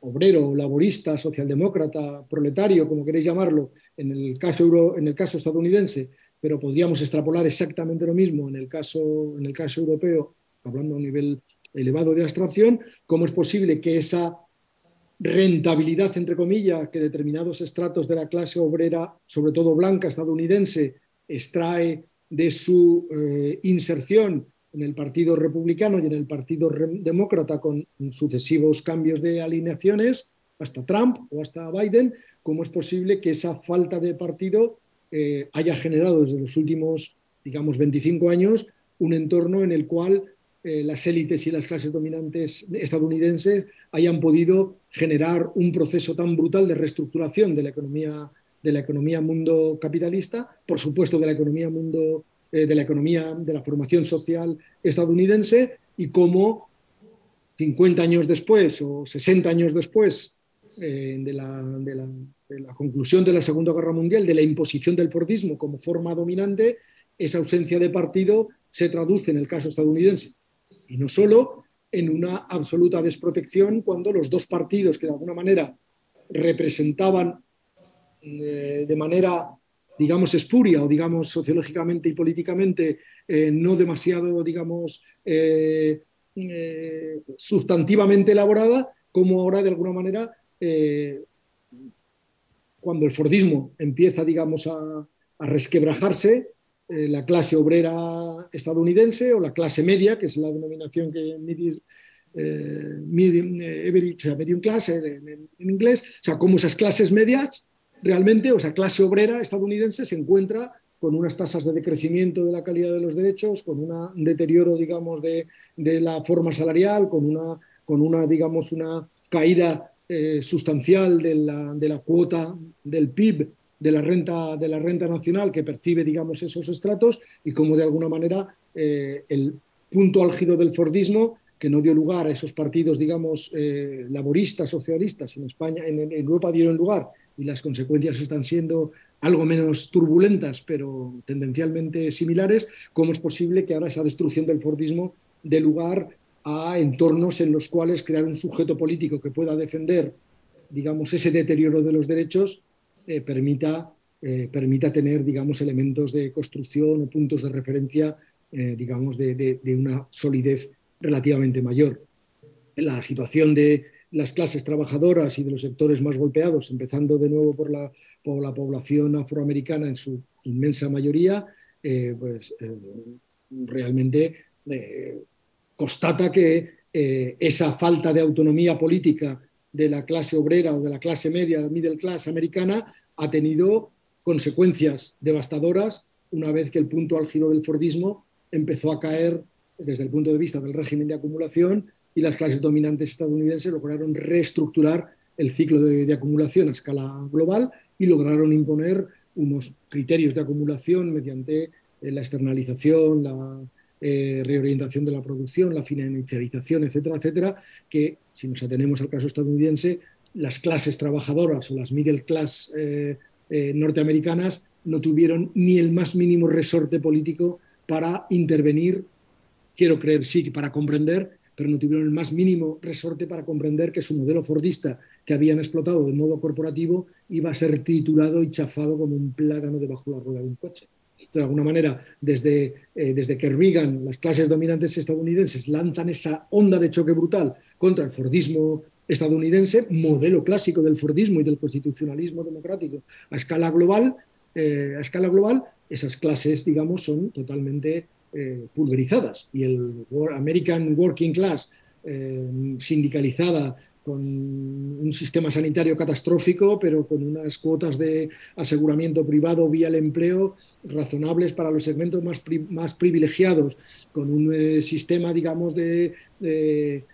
obrero, laborista, socialdemócrata, proletario, como queréis llamarlo, en el caso, en el caso estadounidense, pero podríamos extrapolar exactamente lo mismo en el caso, en el caso europeo, hablando a un nivel elevado de abstracción, cómo es posible que esa rentabilidad, entre comillas, que determinados estratos de la clase obrera, sobre todo blanca estadounidense, extrae de su eh, inserción en el Partido Republicano y en el Partido Demócrata con sucesivos cambios de alineaciones, hasta Trump o hasta Biden, cómo es posible que esa falta de partido eh, haya generado desde los últimos, digamos, 25 años un entorno en el cual eh, las élites y las clases dominantes estadounidenses hayan podido generar un proceso tan brutal de reestructuración de la economía de la economía mundo capitalista, por supuesto de la economía mundo eh, de la economía, de la formación social estadounidense y cómo 50 años después o 60 años después eh, de, la, conclusión de la Segunda Guerra Mundial, de la imposición del Fordismo como forma dominante, esa ausencia de partido se traduce en el caso estadounidense. Y no solo en una absoluta desprotección cuando los dos partidos que de alguna manera representaban eh, de manera digamos, espuria o, digamos, sociológicamente y políticamente eh, no demasiado, digamos, eh, eh, sustantivamente elaborada, cómo ahora de alguna manera, cuando el Fordismo empieza, digamos, a, resquebrajarse, la clase obrera estadounidense o la clase media, que es la denominación que eh, medium, class en, inglés, o sea, como esas clases medias realmente, o sea, clase obrera estadounidense se encuentra con unas tasas de decrecimiento de la calidad de los derechos, con un deterioro, digamos, de, la forma salarial, con una, con una digamos, una caída eh, sustancial de la, de la, cuota del PIB de la, renta, de la renta nacional que percibe, digamos, esos estratos y como de alguna manera eh, el punto álgido del Fordismo que no dio lugar a esos partidos, digamos, eh, laboristas, socialistas en España, en Europa dieron lugar y las consecuencias están siendo algo menos turbulentas, pero tendencialmente similares, ¿cómo es posible que ahora esa destrucción del Fordismo dé lugar a entornos en los cuales crear un sujeto político que pueda defender, digamos, ese deterioro de los derechos eh, permita, eh, permita tener, digamos, elementos de construcción o puntos de referencia, eh, digamos, de, de una solidez relativamente mayor. La situación de las clases trabajadoras y de los sectores más golpeados, empezando de nuevo por la, por la población afroamericana en su inmensa mayoría, eh, pues eh, realmente eh, constata que esa falta de autonomía política de la clase obrera o de la clase media, middle class americana, ha tenido consecuencias devastadoras una vez que el punto álgido del Fordismo empezó a caer desde el punto de vista del régimen de acumulación y las clases dominantes estadounidenses lograron reestructurar el ciclo de, acumulación a escala global y lograron imponer unos criterios de acumulación mediante eh, la externalización, la eh, reorientación de la producción, la financiarización, etcétera, etcétera, que si nos atenemos al caso estadounidense, las clases trabajadoras o las middle class eh, norteamericanas no tuvieron ni el más mínimo resorte político para intervenir, quiero creer sí, para comprender pero no tuvieron el más mínimo resorte para comprender que su modelo fordista que habían explotado de modo corporativo iba a ser triturado y chafado como un plátano debajo de la rueda de un coche. de alguna manera, desde, eh, desde que Reagan, las clases dominantes estadounidenses lanzan esa onda de choque brutal contra el Fordismo estadounidense, modelo clásico del Fordismo y del constitucionalismo democrático a escala global, eh, a escala global, esas clases, digamos, son totalmente eh, pulverizadas. Y el American Working Class eh, sindicalizada con un sistema sanitario catastrófico, pero con unas cuotas de aseguramiento privado vía el empleo razonables para los segmentos más, más privilegiados, con un eh, sistema, digamos, de, de,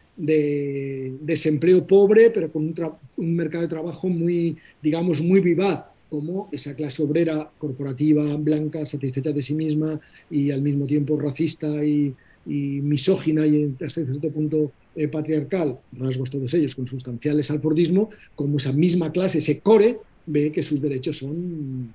desempleo pobre, pero con un, mercado de trabajo muy, digamos, muy vivaz como esa clase obrera corporativa, blanca, satisfecha de sí misma y al mismo tiempo racista y, misógina y hasta cierto punto eh, patriarcal, rasgos todos ellos consustanciales al Fordismo, como esa misma clase, ese core, ve que sus derechos son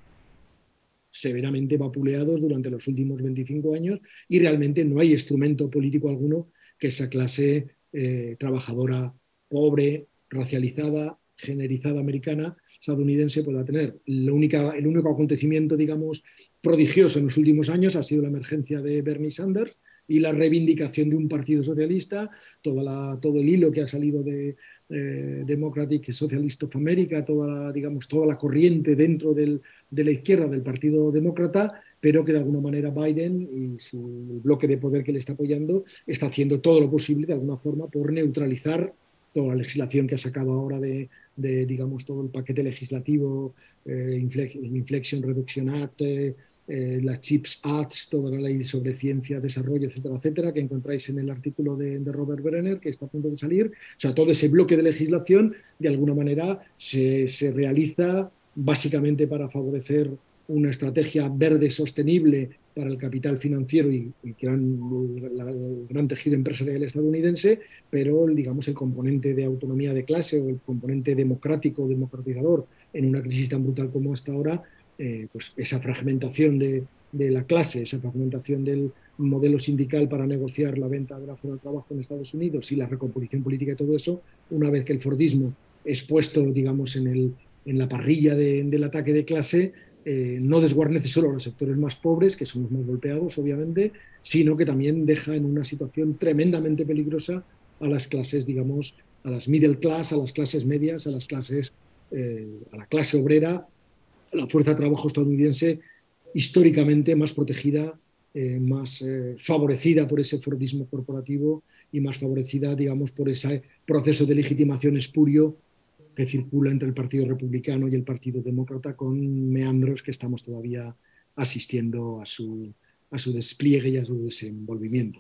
severamente vapuleados durante los últimos 25 años y realmente no hay instrumento político alguno que esa clase eh, trabajadora pobre, racializada, generizada americana estadounidense pueda tener. única, el único acontecimiento, digamos, prodigioso en los últimos años ha sido la emergencia de Bernie Sanders y la reivindicación de un partido socialista, toda la, todo el hilo que ha salido de eh, Democratic Socialist of America, toda la, digamos, toda la corriente dentro del, de la izquierda del Partido Demócrata, pero que de alguna manera Biden y su bloque de poder que le está apoyando está haciendo todo lo posible de alguna forma por neutralizar toda la legislación que ha sacado ahora de, digamos, todo el paquete legislativo, eh, Inflection Reduction Act, eh, eh, las CHIPS Acts, toda la ley sobre ciencia, desarrollo, etcétera, etcétera, que encontráis en el artículo de, Robert Brenner, que está a punto de salir. O sea, todo ese bloque de legislación, de alguna manera, se, se realiza básicamente para favorecer una estrategia verde sostenible para el capital financiero y, el gran tejido empresarial estadounidense, pero digamos el componente de autonomía de clase o el componente democrático, democratizador en una crisis tan brutal como esta ahora, eh, pues esa fragmentación de, la clase, esa fragmentación del modelo sindical para negociar la venta de la fuerza de trabajo en Estados Unidos y la recomposición política y todo eso, una vez que el Fordismo es puesto, digamos, en, el, en la parrilla del ataque de clase, eh, no desguarnece solo a los sectores más pobres, que son los más golpeados, obviamente, sino que también deja en una situación tremendamente peligrosa a las clases, digamos, a las middle class, a las clases medias, a las clases, eh, a la clase obrera, a la fuerza de trabajo estadounidense históricamente más protegida, eh, más favorecida por ese Fordismo corporativo y más favorecida, digamos, por ese proceso de legitimación espurio que circula entre el Partido Republicano y el Partido Demócrata con meandros que estamos todavía asistiendo a su, a su despliegue y a su desenvolvimiento.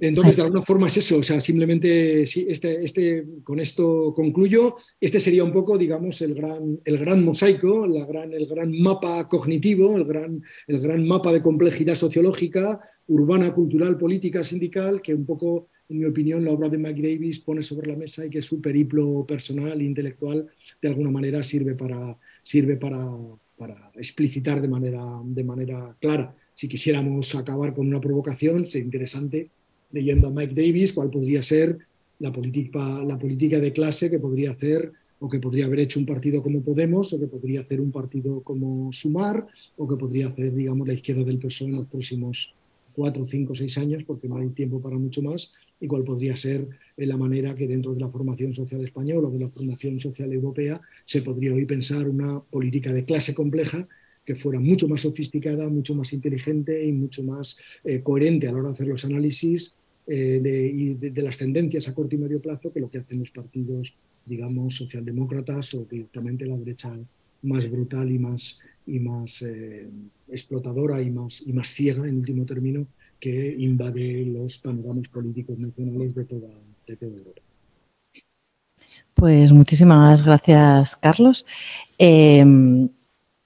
Entonces, de alguna forma es eso, o sea, simplemente este, este, con esto concluyo. Este sería un poco, digamos, el gran, el gran mosaico, gran, el gran mapa cognitivo, el gran, el gran mapa de complejidad sociológica, urbana, cultural, política, sindical, que un poco, en mi opinión, la obra de Mike Davis pone sobre la mesa y que su periplo personal e intelectual, de alguna manera, sirve para, sirve para, para explicitar de manera, de manera clara. Si quisiéramos acabar con una provocación, sería interesante leyendo a Mike Davis, cuál podría ser la política, la política de clase que podría hacer o que podría haber hecho un partido como Podemos, o que podría hacer un partido como Sumar, o que podría hacer, digamos, la izquierda del PSOE en los próximos cuatro, cinco, seis años, porque no hay tiempo para mucho más, y cuál podría ser eh, la manera que dentro de la formación social española o de la formación social europea se podría hoy pensar una política de clase compleja que fuera mucho más sofisticada, mucho más inteligente y mucho más eh, coherente a la hora de hacer los análisis eh, de, las tendencias a corto y medio plazo que lo que hacen los partidos, digamos, socialdemócratas o directamente la derecha más brutal y más, y más eh, explotadora y más, y más ciega, en último término, que invade los panoramas políticos nacionales de toda, de toda Europa. Pues muchísimas gracias, Carlos. Eh,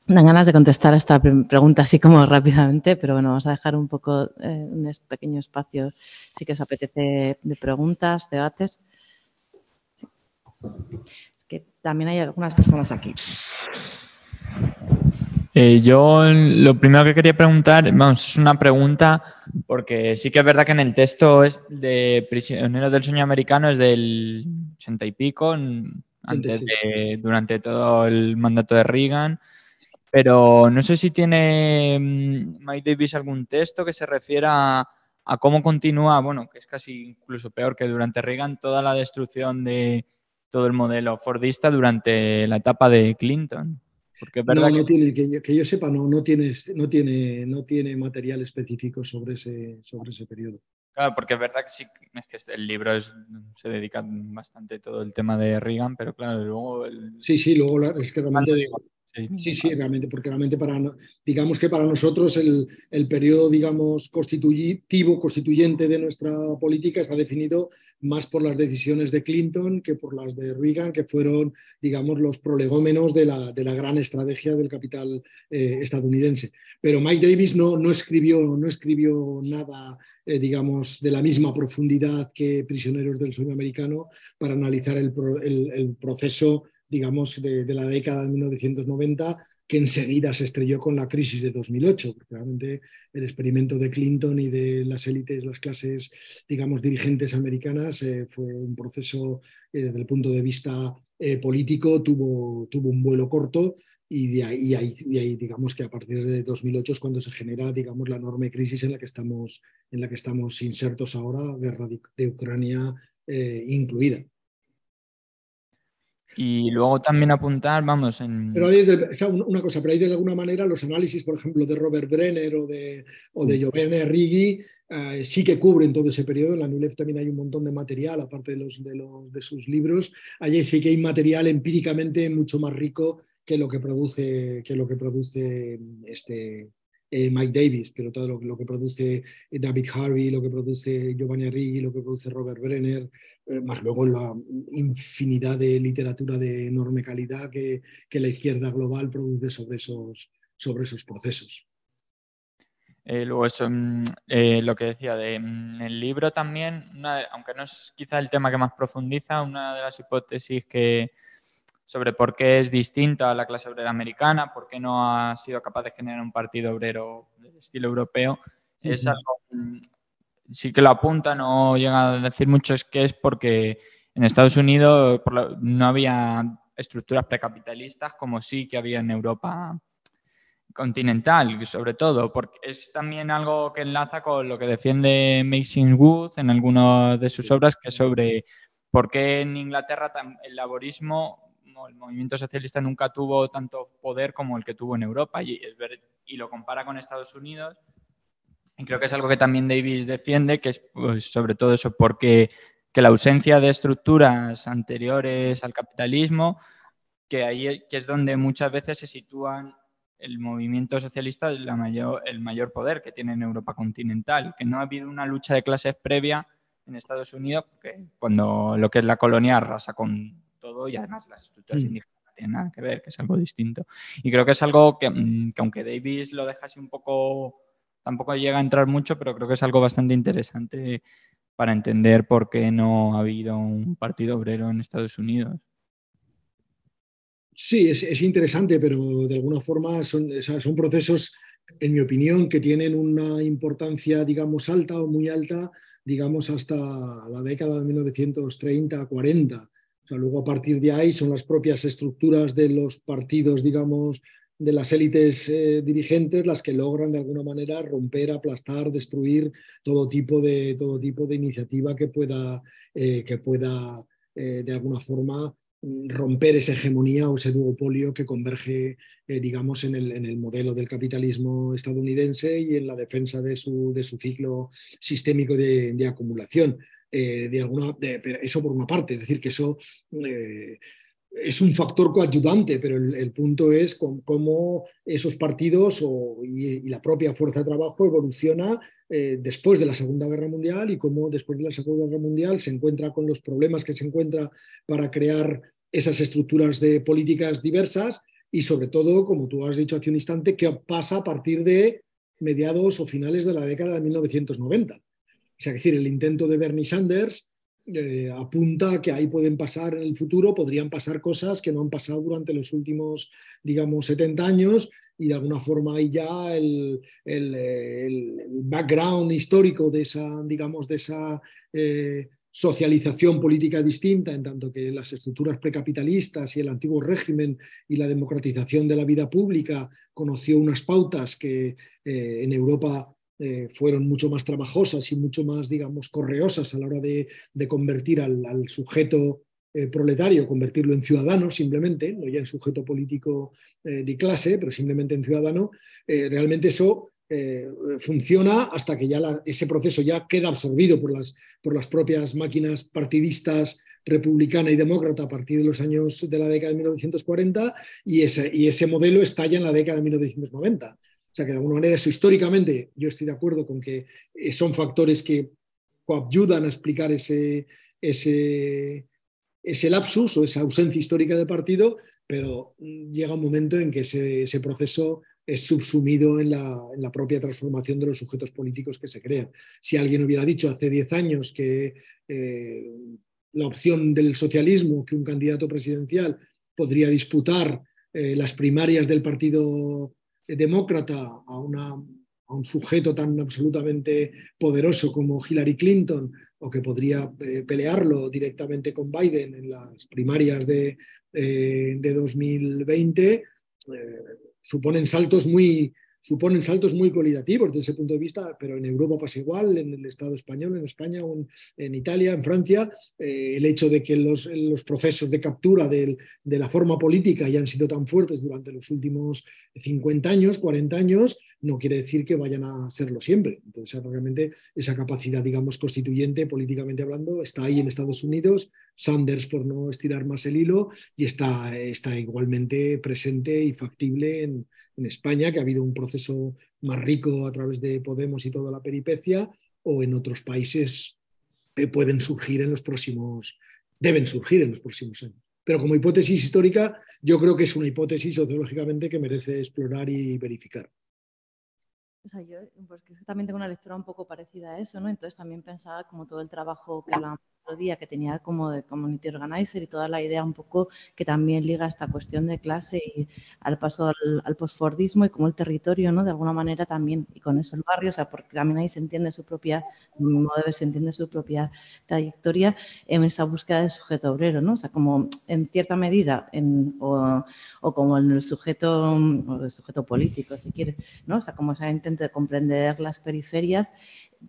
Dan ganas de contestar a esta pregunta así como rápidamente, pero bueno, vamos a dejar un poco eh, un pequeño espacio si que os apetece de preguntas, debates. Es que también hay algunas personas aquí. Eh, yo lo primero que quería preguntar, vamos, es una pregunta, porque sí que es verdad que en el texto es de Prisioneros del Sueño Americano es del ochenta y pico, antes de, durante todo el mandato de Reagan. Pero no sé si tiene mm, Mike Davis algún texto que se refiera a, cómo continúa, bueno, que es casi incluso peor que durante Reagan, toda la destrucción de todo el modelo fordista durante la etapa de Clinton. Porque es verdad no, no tiene, que yo, sepa, no, no, tiene, no, tiene, no tiene material específico sobre ese, sobre ese periodo. Claro, porque es verdad que sí, es que el libro se dedica bastante todo el tema de Reagan, pero claro, luego... Sí, sí, luego es que realmente... Digo, Sí, sí, realmente, porque realmente para, digamos que para nosotros el, el periodo, digamos, constitutivo, constituyente de nuestra política está definido más por las decisiones de Clinton que por las de Reagan, que fueron, digamos, los prolegómenos de la, de la gran estrategia del capital eh, estadounidense. Pero Mike Davis no, no, escribió, no escribió nada eh, digamos, de la misma profundidad que Prisioneros del Sueño Americano para analizar el, el, el proceso digamos, de, la década de 1990 que enseguida se estrelló con la crisis de 2008, porque realmente el experimento de Clinton y de las élites, las clases, digamos, dirigentes americanas eh, fue un proceso eh, desde el punto de vista eh, político, tuvo, tuvo un vuelo corto y de ahí, digamos que a partir de 2008 es cuando se genera, digamos, la enorme crisis en la que estamos, en la que estamos insertos ahora, guerra de Ucrania incluida. Y luego también apuntar, vamos, en... Pero hay una cosa, pero hay de alguna manera los análisis, por ejemplo, de Robert Brenner o de, o de Giovanni Riggi, eh, sí que cubren todo ese periodo. En la NULEF también hay un montón de material, aparte de, los, de, los, de sus libros. Allí sí que hay material empíricamente mucho más rico que lo que produce, que lo que produce este, eh, Mike Davis, pero todo lo, que produce eh, David Harvey, lo que produce Giovanni Arrighi, lo que produce Robert Brenner, eh, más luego la infinidad de literatura de enorme calidad que, la izquierda global produce sobre esos, procesos. luego eso, mm, lo que decía de mm, el libro también, aunque no es quizá el tema que más profundiza, una de las hipótesis que, sobre por qué es distinta a la clase obrera americana, por qué no ha sido capaz de generar un partido obrero de estilo europeo. Es algo, mm, sí que lo apunta, no llega a decir mucho, es que es porque en Estados Unidos no había estructuras precapitalistas como sí que había en Europa continental, sobre todo, porque es también algo que enlaza con lo que defiende Mason Wood en algunas de sus obras, que es sobre por qué en Inglaterra el laborismo, el movimiento socialista nunca tuvo tanto poder como el que tuvo en Europa y, y lo compara con Estados Unidos. Y creo que es algo que también Davis defiende, que es pues, sobre todo eso, porque que la ausencia de estructuras anteriores al capitalismo, que ahí que es donde muchas veces se sitúan el movimiento socialista la mayor, el mayor poder que tiene en Europa continental, que no ha habido una lucha de clases previa en Estados Unidos, que cuando lo que es la colonia arrasa con todo y además las estructuras mm. indígenas no tienen nada que ver, que es algo distinto. Y creo que es algo que, mm, que aunque Davis lo deja así un poco, tampoco llega a entrar mucho, pero creo que es algo bastante interesante para entender por qué no ha habido un partido obrero en Estados Unidos. Sí, es, interesante, pero de alguna forma son, son, procesos, en mi opinión, que tienen una importancia, digamos, alta o muy alta, digamos, hasta la década de 1930, 40. Luego a partir de ahí son las propias estructuras de los partidos, digamos, de las élites eh, dirigentes las que logran de alguna manera romper, aplastar, destruir todo tipo de, todo tipo de iniciativa que pueda, eh, que pueda eh, de alguna forma mm, romper esa hegemonía o ese duopolio que converge, digamos, en el, en el, modelo del capitalismo estadounidense y en la defensa de su, de su ciclo sistémico de, de acumulación. De alguna, eso por una parte, es decir, que eso es un factor coayudante, pero el, punto es cómo esos partidos y, la propia fuerza de trabajo evoluciona eh, después de la Segunda Guerra Mundial y cómo después de la Segunda Guerra Mundial se encuentra con los problemas que se encuentra para crear esas estructuras de políticas diversas y sobre todo, como tú has dicho hace un instante, qué pasa a partir de mediados o finales de la década de 1990. Es decir, el intento de Bernie Sanders eh, apunta que ahí pueden pasar en el futuro, podrían pasar cosas que no han pasado durante los últimos, digamos, 70 años y de alguna forma ahí ya el, background histórico de esa, digamos, de esa eh, socialización política distinta, en tanto que las estructuras precapitalistas y el antiguo régimen y la democratización de la vida pública conoció unas pautas que eh, en Europa eh, fueron mucho más trabajosas y mucho más, digamos, correosas a la hora de, convertir al, sujeto eh, proletario, convertirlo en ciudadano simplemente, no ya en sujeto político eh, de clase, pero simplemente en ciudadano, realmente eso funciona hasta que ya ese proceso ya queda absorbido por las, por las propias máquinas partidistas republicana y demócrata a partir de los años de la década de 1940 y ese, y ese modelo estalla en la década de 1990. O sea que de alguna manera eso históricamente yo estoy de acuerdo con que eh, son factores que ayudan a explicar ese, ese, ese lapsus o esa ausencia histórica del partido, pero mm, llega un momento en que ese, proceso es subsumido en la, propia transformación de los sujetos políticos que se crean. Si alguien hubiera dicho hace 10 años que eh, la opción del socialismo, que un candidato presidencial podría disputar eh, las primarias del Partido demócrata a, un sujeto tan absolutamente poderoso como Hillary Clinton o que podría eh, pelearlo directamente con Biden en las primarias de, 2020, eh, eh, suponen saltos muy, suponen saltos muy cualitativos desde ese punto de vista, pero en Europa pasa igual, en el Estado español, en España, en Italia, en Francia, eh, el hecho de que los, los procesos de captura de la forma política hayan sido tan fuertes durante los últimos 50 años, 40 años, no quiere decir que vayan a serlo siempre. Entonces, realmente esa capacidad, digamos, constituyente, políticamente hablando, está ahí en Estados Unidos, Sanders, por no estirar más el hilo, y está, está igualmente presente y factible en, en España, que ha habido un proceso más rico a través de Podemos y toda la peripecia, o en otros países que pueden surgir en los próximos, deben surgir en los próximos años. Pero como hipótesis histórica, yo creo que es una hipótesis sociológicamente que merece explorar y verificar. O sea, yo pues, también tengo una lectura un poco parecida a eso, ¿no? Entonces también pensaba como todo el trabajo que hablábamos día que tenía como de community organizer y toda la idea un poco que también liga esta cuestión de clase y al paso al, al postfordismo y como el territorio, ¿no? De alguna manera también, y con eso el barrio, o sea, porque también ahí se entiende su propia, modo de ver, se entiende su propia trayectoria en esa búsqueda del sujeto obrero, ¿no? O sea, como en cierta medida, en, o, o, como en el sujeto, o el sujeto político, si quiere, ¿no? O sea, como ese intento de comprender las periferias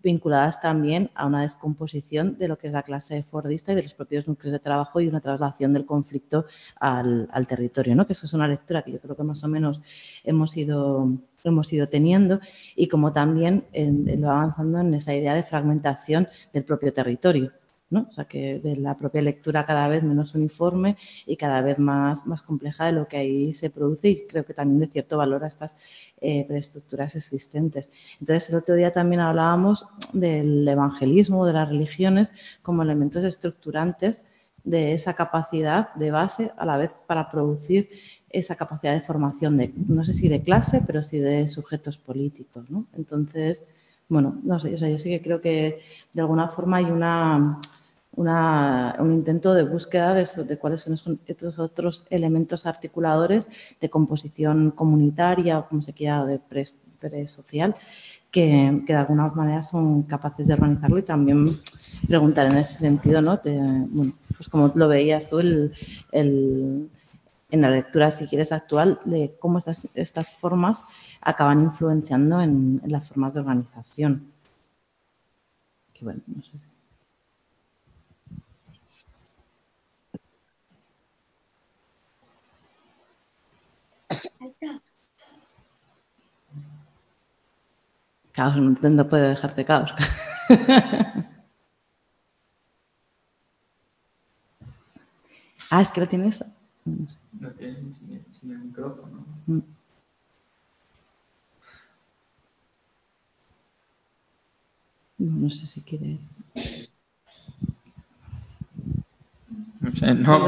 vinculadas también a una descomposición de lo que es la clase fordista y de los propios núcleos de trabajo y una traslación del conflicto al, territorio, ¿no? que eso es una lectura que yo creo que más o menos hemos ido, hemos ido teniendo y como también lo avanzando en esa idea de fragmentación del propio territorio. ¿No? O sea, que de la propia lectura cada vez menos uniforme y cada vez más, más compleja de lo que ahí se produce y creo que también de cierto valor a estas eh, preestructuras existentes. Entonces, el otro día también hablábamos del evangelismo, de las religiones, como elementos estructurantes de esa capacidad de base a la vez para producir esa capacidad de formación de, no sé si de clase, pero sí de sujetos políticos. Entonces, bueno, no sé, o sea, yo sí que creo que de alguna forma hay una, un intento de búsqueda de, cuáles son estos otros elementos articuladores de composición comunitaria o como se quiera, de pre-social, que, de alguna manera son capaces de organizarlo y también preguntar en ese sentido, ¿no? bueno, pues como lo veías tú, el, en la lectura, si quieres, actual, de cómo estas, estas formas acaban influenciando en, las formas de organización. Que bueno, no sé si... Caos, no puede dejarte caos. ah, es que lo tienes. No, sé. no tienes sin, el micrófono. Mm. No sé si quieres. No sé, no,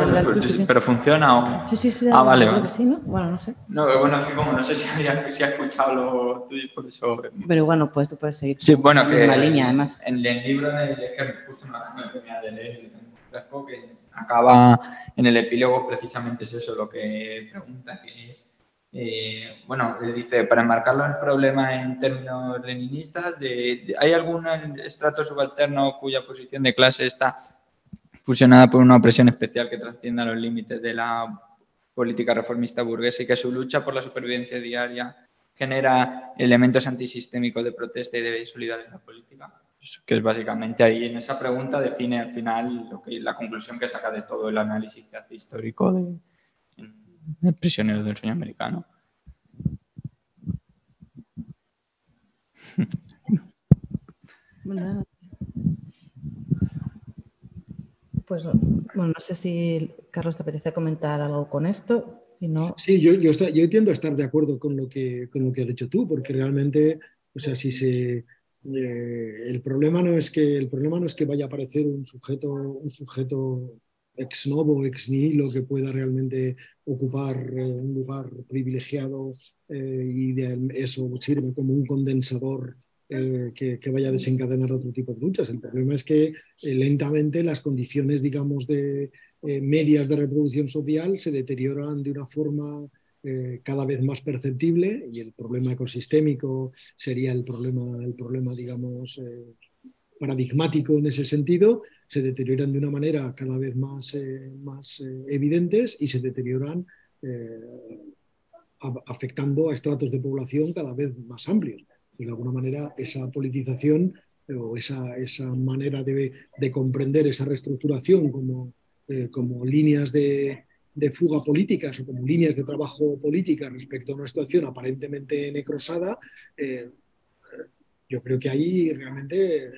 pero, funciona o... Sí, sí, sí. Ah, vale, vale. sí, ¿no? Bueno, no sé. No, pero bueno, es que como no sé si, había, si ha escuchado lo tuyo, por eso... Pero bueno, pues tú puedes seguir. Sí, bueno, que... En la línea, además. En el libro de, de que justo no tenía de leer, que acaba en el epílogo precisamente es eso lo que pregunta, que es eh, bueno, dice, para enmarcarlo en el problema en términos leninistas, de, ¿hay algún estrato subalterno cuya posición de clase está fusionada por una opresión especial que trascienda los límites de la política reformista burguesa y que su lucha por la supervivencia diaria genera elementos antisistémicos de protesta y de solidaridad en política? Que es básicamente ahí en esa pregunta define al final lo que, la conclusión que saca de todo el análisis que hace histórico de, el prisionero del sueño americano. Pues bueno, no sé si Carlos te apetece comentar algo con esto. Si no... Sí, yo, yo, yo tiendo a estar de acuerdo con lo que, con lo que has dicho tú, porque realmente, o sea, si se, eh, el problema no es que el problema no es que vaya a aparecer un sujeto, un sujeto ex novo, ex nihilo que pueda realmente ocupar eh, un lugar privilegiado eh, y de eso sirve como un condensador eh, que, vaya a desencadenar otro tipo de luchas. El problema es que lentamente las condiciones, digamos, de medias de reproducción social se deterioran de una forma cada vez más perceptible y el problema ecosistémico sería el problema, el problema digamos, paradigmático en ese sentido, se deterioran de una manera cada vez más, eh, más eh, evidentes y se deterioran eh, afectando a estratos de población cada vez más amplios. De alguna manera, esa politización o esa, esa manera de, de, comprender esa reestructuración como, como líneas de, de fuga políticas o como líneas de trabajo política respecto a una situación aparentemente necrosada, yo creo que ahí realmente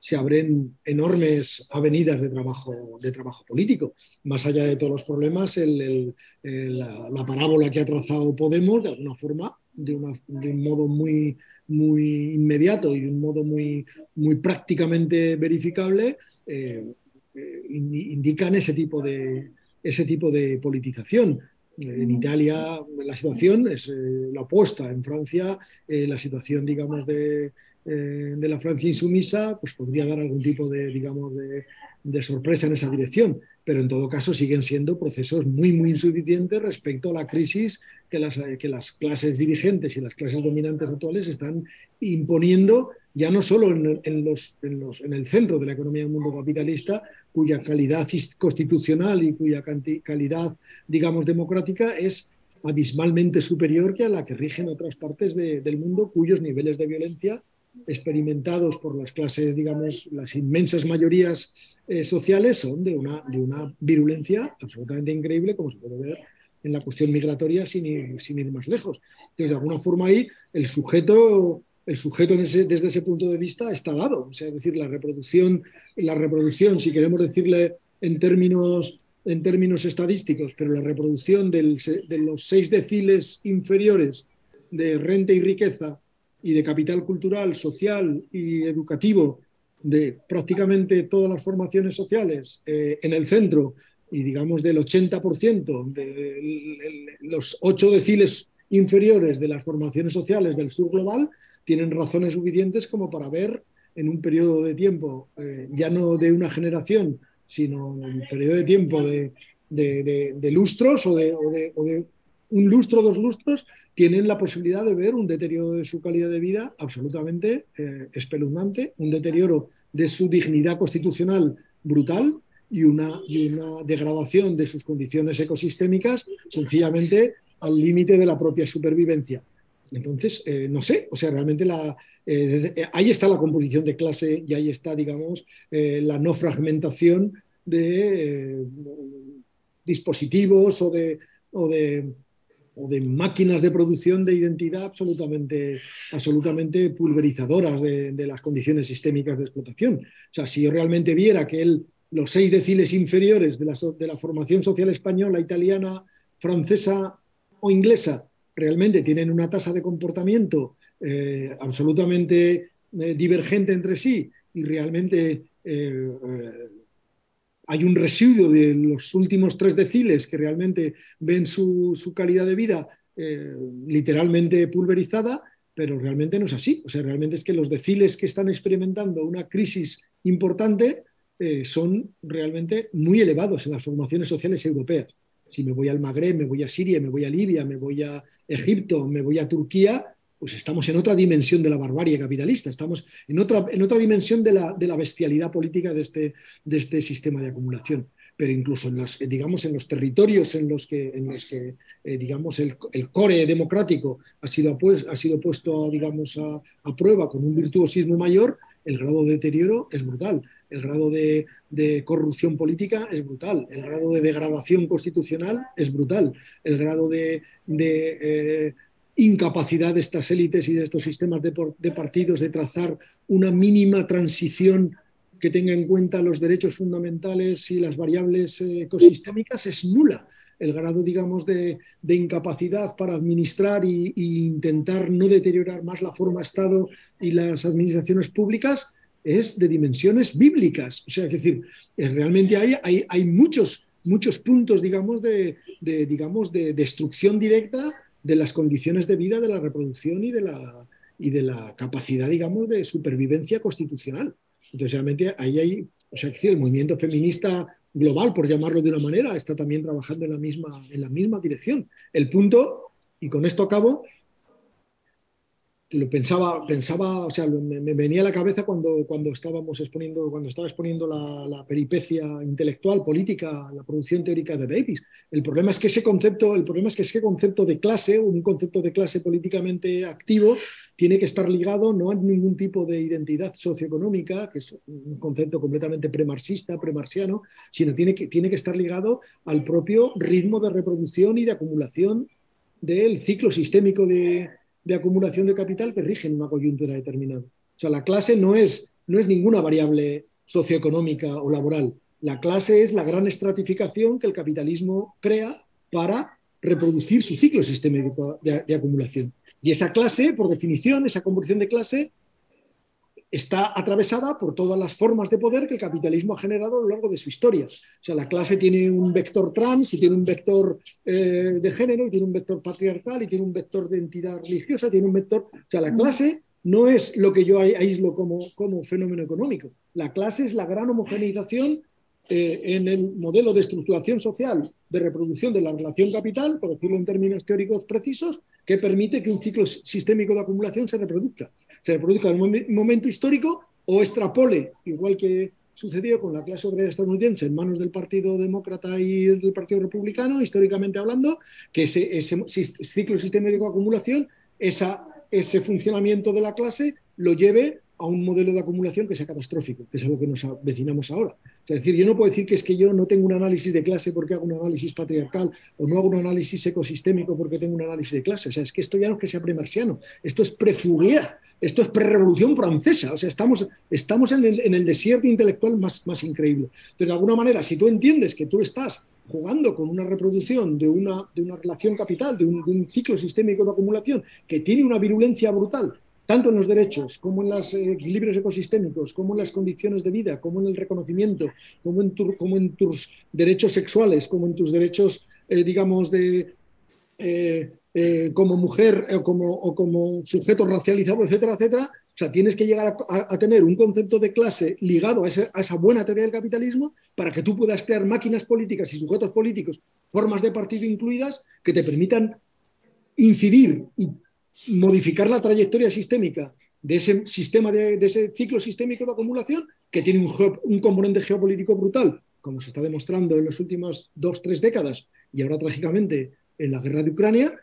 se abren enormes avenidas de trabajo, de trabajo político. Más allá de todos los problemas, la, parábola que ha trazado Podemos, de alguna forma, de, un modo muy, muy inmediato y un modo muy, muy prácticamente verificable, eh, eh, indican ese tipo de, ese tipo de politización. En Italia la situación es eh, la opuesta. En Francia la situación, digamos, de, eh, de la Francia insumisa, pues podría dar algún tipo de, digamos, de, sorpresa en esa dirección. Pero en todo caso siguen siendo procesos muy, muy insuficientes respecto a la crisis que las, que las clases dirigentes y las clases dominantes actuales están imponiendo, ya no solo en, los, en, el centro de la economía del mundo capitalista, cuya calidad constitucional y cuya calidad, digamos, democrática es abismalmente superior que a la que rigen otras partes del mundo cuyos niveles de violencia experimentados por las clases, digamos, las inmensas mayorías eh, sociales son de una, de una virulencia absolutamente increíble, como se puede ver en la cuestión migratoria sin ir, sin ir más lejos. Entonces, de alguna forma ahí el sujeto, el sujeto desde ese punto de vista está dado. Sea, es decir, la reproducción, la reproducción, si queremos decirle en términos, en términos estadísticos, pero la reproducción de los seis deciles inferiores de renta y riqueza y de capital cultural, social y educativo de prácticamente todas las formaciones sociales eh, en el centro y digamos del 80% de los ocho deciles inferiores de las formaciones sociales del sur global tienen razones suficientes como para ver en un periodo de tiempo, eh, ya no de una generación, sino un periodo de tiempo de, lustros o, de, un lustro, dos lustros, tienen la posibilidad de ver un deterioro de su calidad de vida absolutamente eh, espeluznante, un deterioro de su dignidad constitucional brutal y una degradación de sus condiciones ecosistémicas sencillamente al límite de la propia supervivencia. Entonces, eh, no sé, o sea, realmente la, eh, ahí está la composición de clase y ahí está, digamos, la no fragmentación de dispositivos o de, o de o de máquinas de producción de identidad absolutamente, absolutamente pulverizadoras de, las condiciones sistémicas de explotación. O sea, si yo realmente viera que los seis deciles inferiores de la, de la formación social española, italiana, francesa o inglesa realmente tienen una tasa de comportamiento eh, absolutamente eh, divergente entre sí y realmente eh, hay un residuo de los últimos tres deciles que realmente ven su, calidad de vida literalmente pulverizada, pero realmente no es así. O sea, realmente es que los deciles que están experimentando una crisis importante son realmente muy elevados en las formaciones sociales europeas. Si me voy al Magreb, me voy a Siria, me voy a Libia, me voy a Egipto, me voy a Turquía, pues estamos en otra dimensión de la barbarie capitalista, estamos en otra, en otra dimensión de la, de la bestialidad política de este, de este sistema de acumulación. Pero incluso en los, digamos, en los territorios en los que, en los que eh, digamos, el, el, core democrático ha sido, pues, ha sido puesto digamos, a, a, prueba con un virtuosismo mayor, el grado de deterioro es brutal. El grado de, corrupción política es brutal, el grado de degradación constitucional es brutal, el grado de, de eh, incapacidad de estas élites y de estos sistemas de, partidos de trazar una mínima transición que tenga en cuenta los derechos fundamentales y las variables eh, ecosistémicas es nula. El grado, digamos, de, incapacidad para administrar e intentar no deteriorar más la forma Estado y las administraciones públicas es de dimensiones bíblicas. O sea, es decir, eh, realmente hay, hay, hay muchos, muchos puntos, digamos, de, digamos, de destrucción directa de las condiciones de vida de la reproducción y de la, y de la capacidad, digamos, de supervivencia constitucional. Entonces, realmente ahí hay, o sea, que el movimiento feminista global, por llamarlo de una manera, está también trabajando en la misma, en la misma dirección. El punto, y con esto acabo, lo pensaba, pensaba, o sea, me, venía a la cabeza cuando, cuando estábamos exponiendo, cuando estaba exponiendo la, peripecia intelectual, política, la producción teórica de Davis. El problema es que ese concepto, el problema es que ese concepto de clase, un concepto de clase políticamente activo, tiene que estar ligado no a ningún tipo de identidad socioeconómica, que es un concepto completamente premarxista, premarxiano, sino tiene que, tiene que estar ligado al propio ritmo de reproducción y de acumulación del ciclo sistémico de, de acumulación de capital que rigen una coyuntura determinada. O sea, la clase no es, no es ninguna variable socioeconómica o laboral. La clase es la gran estratificación que el capitalismo crea para reproducir su ciclo sistémico de, acumulación. Y esa clase, por definición, esa conversión de clase, está atravesada por todas las formas de poder que el capitalismo ha generado a lo largo de su historia. O sea, la clase tiene un vector trans y tiene un vector eh, de género y tiene un vector patriarcal y tiene un vector de entidad religiosa, tiene un vector... O sea, la clase no es lo que yo aíslo como, como fenómeno económico. La clase es la gran homogeneización eh, en el modelo de estructuración social de reproducción de la relación capital, por decirlo en términos teóricos precisos, que permite que un ciclo sistémico de acumulación se reproduzca se produzca en un momento histórico o extrapole, igual que sucedió con la clase obrera estadounidense en manos del Partido Demócrata y del Partido Republicano, históricamente hablando, que ese, ese ciclo sistémico de acumulación, ese funcionamiento de la clase lo lleve a un modelo de acumulación que sea catastrófico, que es algo que nos avecinamos ahora. Es decir, yo no puedo decir que es que yo no tengo un análisis de clase porque hago un análisis patriarcal o no hago un análisis ecosistémico porque tengo un análisis de clase. O sea, es que esto ya no es que sea premarsiano, esto es prefugier, esto es pre-revolución francesa. O sea, estamos, estamos en, el, desierto intelectual más, más increíble. Entonces, de alguna manera, si tú entiendes que tú estás jugando con una reproducción de una, de una relación capital, de un, de un ciclo sistémico de acumulación que tiene una virulencia brutal tanto en los derechos como en los equilibrios ecosistémicos, como en las condiciones de vida, como en el reconocimiento, como en, tus derechos sexuales, como en tus derechos, eh, digamos, de, eh, eh, como mujer o como, o como sujeto racializado, etcétera, etcétera. O sea, tienes que llegar a, tener un concepto de clase ligado a, a, esa buena teoría del capitalismo para que tú puedas crear máquinas políticas y sujetos políticos, formas de partido incluidas, que te permitan incidir y modificar la trayectoria sistémica de ese sistema de, ese ciclo sistémico de acumulación que tiene un, un, componente geopolítico brutal, como se está demostrando en las últimas dos, tres décadas y ahora trágicamente en la guerra de Ucrania,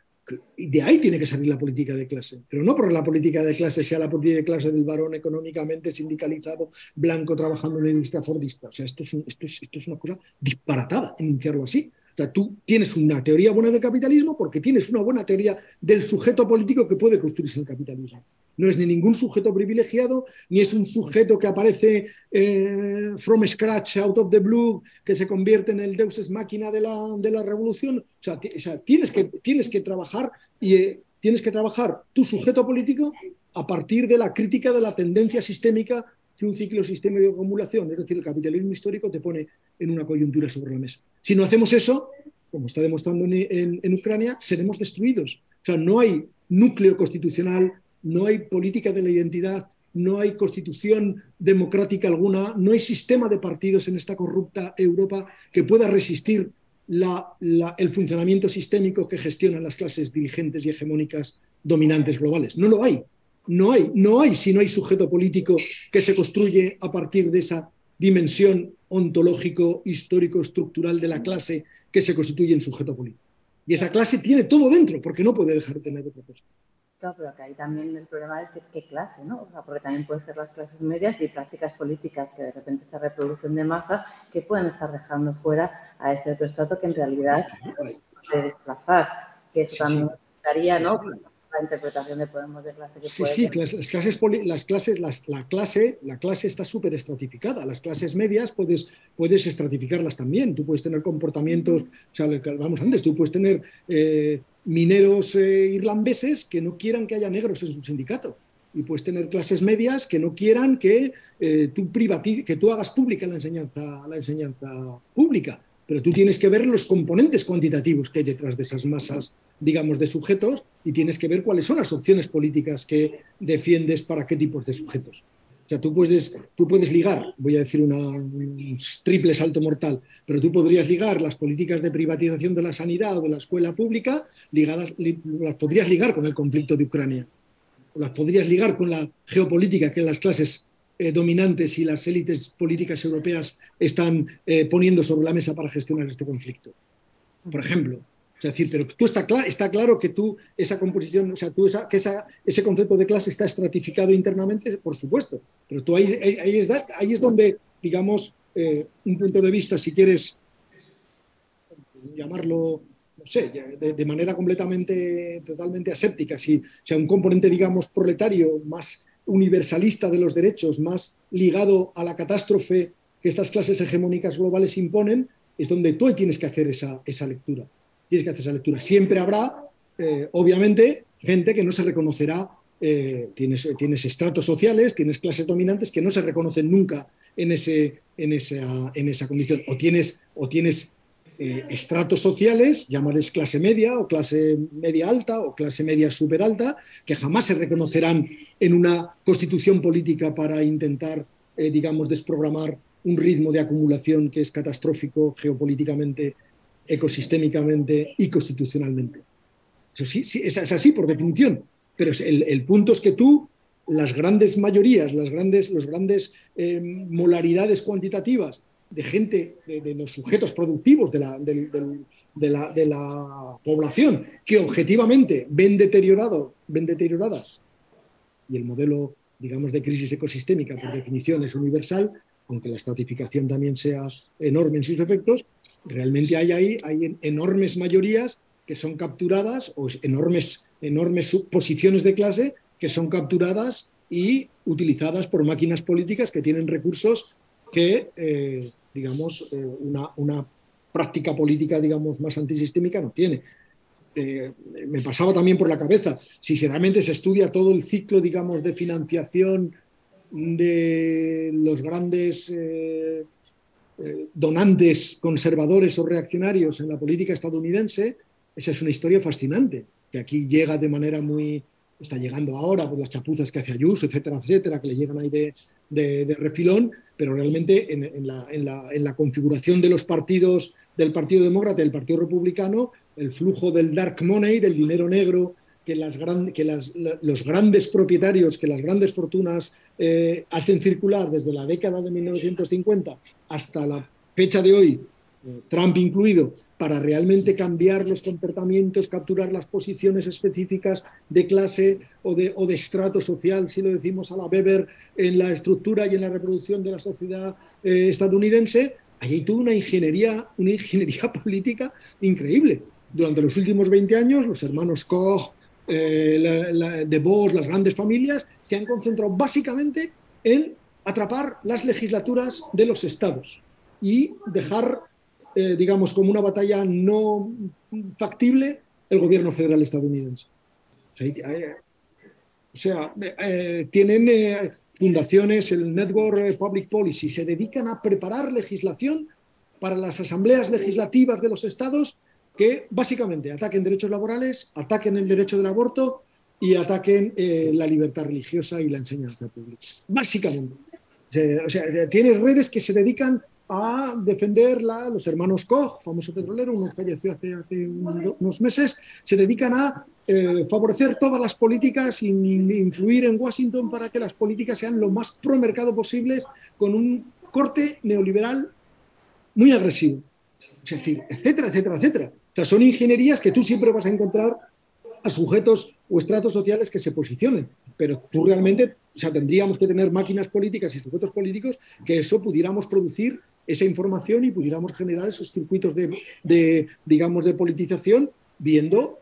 y de ahí tiene que salir la política de clase, pero no porque la política de clase sea la política de clase del varón económicamente sindicalizado, blanco, trabajando en la industria fordista. O sea, esto es, esto es, esto es una cosa disparatada, enunciarlo así. O sea, tú tienes una teoría buena del capitalismo porque tienes una buena teoría del sujeto político que puede construirse el capitalismo. No es ni ningún sujeto privilegiado, ni es un sujeto que aparece eh, from scratch, out of the blue, que se convierte en el deus ex máquina de la, de la revolución. O sea, tienes, que, tienes que trabajar y eh, tienes que trabajar tu sujeto político a partir de la crítica de la tendencia sistémica que un ciclo sistémico de acumulación, es decir, el capitalismo histórico, te pone en una coyuntura sobre la mesa. Si no hacemos eso, como está demostrando en, Ucrania, seremos destruidos. O sea, no hay núcleo constitucional, no hay política de la identidad, no hay constitución democrática alguna, no hay sistema de partidos en esta corrupta Europa que pueda resistir el funcionamiento sistémico que gestionan las clases dirigentes y hegemónicas dominantes globales. No lo hay. No hay, no hay si no hay sujeto político que se construye a partir de esa dimensión ontológico, histórico, estructural de la clase que se constituye en sujeto político. Y esa clase tiene todo dentro, porque no puede dejar de tener otra cosa. Claro, pero que ahí también el problema es qué clase, ¿no? O sea, porque también pueden ser las clases medias y prácticas políticas que de repente esa reproducción de masa que pueden estar dejando fuera a ese otro estrato que en realidad puede desplazar, que eso también estaría, ¿no? La interpretación de Podemos de clase que Sí, sí, las, clases, las clases la, clase, la clase está súper estratificada. Las clases medias puedes, puedes estratificarlas también. Tú puedes tener comportamientos, o sea, vamos antes, tú puedes tener eh, mineros eh, irlandeses que no quieran que haya negros en su sindicato. Y puedes tener clases medias que no quieran que, eh, tú, que tú hagas pública la enseñanza, la enseñanza pública pero tú tienes que ver los componentes cuantitativos que hay detrás de esas masas, digamos, de sujetos y tienes que ver cuáles son las opciones políticas que defiendes para qué tipos de sujetos. O sea, tú puedes, tú puedes ligar, voy a decir una, un triple salto mortal, pero tú podrías ligar las políticas de privatización de la sanidad o de la escuela pública, ligadas, las podrías ligar con el conflicto de Ucrania, las podrías ligar con la geopolítica que las clases eh, dominantes y las élites políticas europeas están eh, poniendo sobre la mesa para gestionar este conflicto. Por ejemplo, es decir, pero tú está, claro, está claro que tú esa composición, o sea, tú que ese concepto de clase está estratificado internamente, por supuesto, pero tú ahí, ahí, es, ahí es donde, digamos, eh, un punto de vista, si quieres llamarlo, no sé, de, de manera completamente, totalmente aséptica, si, o sea, un componente, digamos, proletario más universalista de los derechos, más ligado a la catástrofe que estas clases hegemónicas globales imponen, es donde tú tienes que hacer esa, esa lectura. Tienes que hacer esa lectura. Siempre habrá, eh, obviamente, gente que no se reconocerá. Eh, tienes, tienes estratos sociales, tienes clases dominantes que no se reconocen nunca en, ese, en, esa, en esa condición. O tienes, o tienes eh, estratos sociales, llámales clase media o clase media alta o clase media super alta, que jamás se reconocerán en una constitución política para intentar, eh, digamos, desprogramar un ritmo de acumulación que es catastrófico geopolíticamente, ecosistémicamente y constitucionalmente. Eso sí, es, así por definición, pero el, punto es que tú, las grandes mayorías, las grandes, los grandes eh, molaridades cuantitativas de gente, de, los sujetos productivos de la, de la, población que objetivamente ven, deteriorado, ven deterioradas, y el modelo, digamos, de crisis ecosistémica, por definición, es universal, aunque la estratificación también sea enorme en sus efectos, realmente hay ahí hay enormes mayorías que son capturadas, o enormes, enormes posiciones de clase que son capturadas y utilizadas por máquinas políticas que tienen recursos que, eh, digamos, eh, una, una práctica política, digamos, más antisistémica no tiene. Eh, me pasaba también por la cabeza, si realmente se estudia todo el ciclo, digamos, de financiación de los grandes donantes conservadores o reaccionarios en la política estadounidense, esa es una historia fascinante, que aquí llega de manera muy, está llegando ahora por las chapuzas que hace Ayuso, etcétera, etcétera, que le llegan ahí de, de, refilón, pero realmente en, la, en, la, en, la, configuración de los partidos del Partido Demócrata y del Partido Republicano, el flujo del dark money, del dinero negro que, las que los grandes propietarios, que las grandes fortunas eh, hacen circular desde la década de 1950 hasta la fecha de hoy, Trump incluido, para realmente cambiar los comportamientos, capturar las posiciones específicas de clase o de, estrato social, si lo decimos a la Weber, en la estructura y en la reproducción de la sociedad eh, estadounidense, hay toda una ingeniería, una ingeniería política increíble. Durante los últimos 20 años, los hermanos Koch, eh, de Bosch, las grandes familias, se han concentrado básicamente en atrapar las legislaturas de los estados y dejar, eh, digamos, como una batalla no factible el gobierno federal estadounidense. O sea, eh, tienen fundaciones, el Network Public Policy, se dedican a preparar legislación para las asambleas legislativas de los estados que básicamente ataquen derechos laborales, ataquen el derecho del aborto y ataquen eh, la libertad religiosa y la enseñanza pública. Básicamente. O sea, tiene redes que se dedican a defender los hermanos Koch, famoso petrolero, uno falleció hace, unos meses, se dedican a eh, favorecer todas las políticas y influir en Washington para que las políticas sean lo más pro mercado posibles con un corte neoliberal muy agresivo. Es decir, etcétera, etcétera, etcétera. O sea, son ingenierías que tú siempre vas a encontrar a sujetos o estratos sociales que se posicionen, pero tú realmente, o sea, tendríamos que tener máquinas políticas y sujetos políticos que eso pudiéramos producir esa información y pudiéramos generar esos circuitos de, digamos, de politización viendo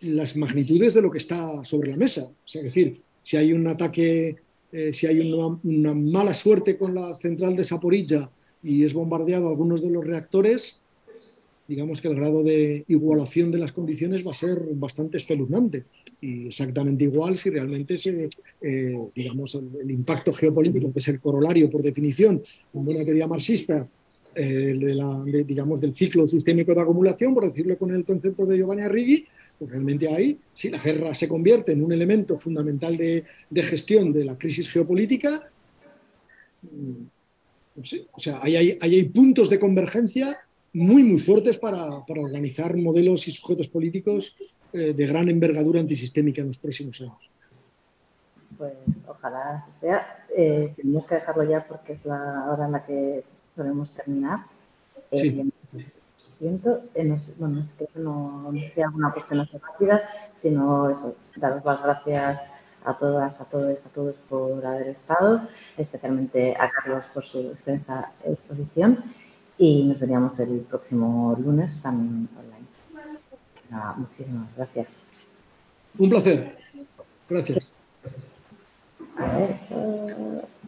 las magnitudes de lo que está sobre la mesa. Es decir, si hay un ataque, eh, si hay una, una, mala suerte con la central de Saporilla y es bombardeado algunos de los reactores, digamos que el grado de igualación de las condiciones va a ser bastante espeluznante. Y exactamente igual si realmente eh, digamos, el, impacto geopolítico, que es el corolario por definición, como una teoría marxista, eh, de la, digamos, del ciclo sistémico de acumulación, por decirlo con el concepto de Giovanni Arrighi, pues realmente ahí, si la guerra se convierte en un elemento fundamental de, gestión de la crisis geopolítica, mm, o sea, ahí hay, hay puntos de convergencia muy, muy fuertes para, organizar modelos y sujetos políticos eh, de gran envergadura antisistémica en los próximos años. Pues ojalá sea. Eh, tenemos que dejarlo ya porque es la hora en la que podemos terminar. Eh, sí. siento, bueno, es que no, sea una cuestión así rápida, sino eso, daros las gracias a todas, a todos, a todos por haber estado, especialmente a Carlos por su extensa exposición y nos veríamos el próximo lunes también online. muchísimas gracias. Un placer. Gracias. A ver, eh,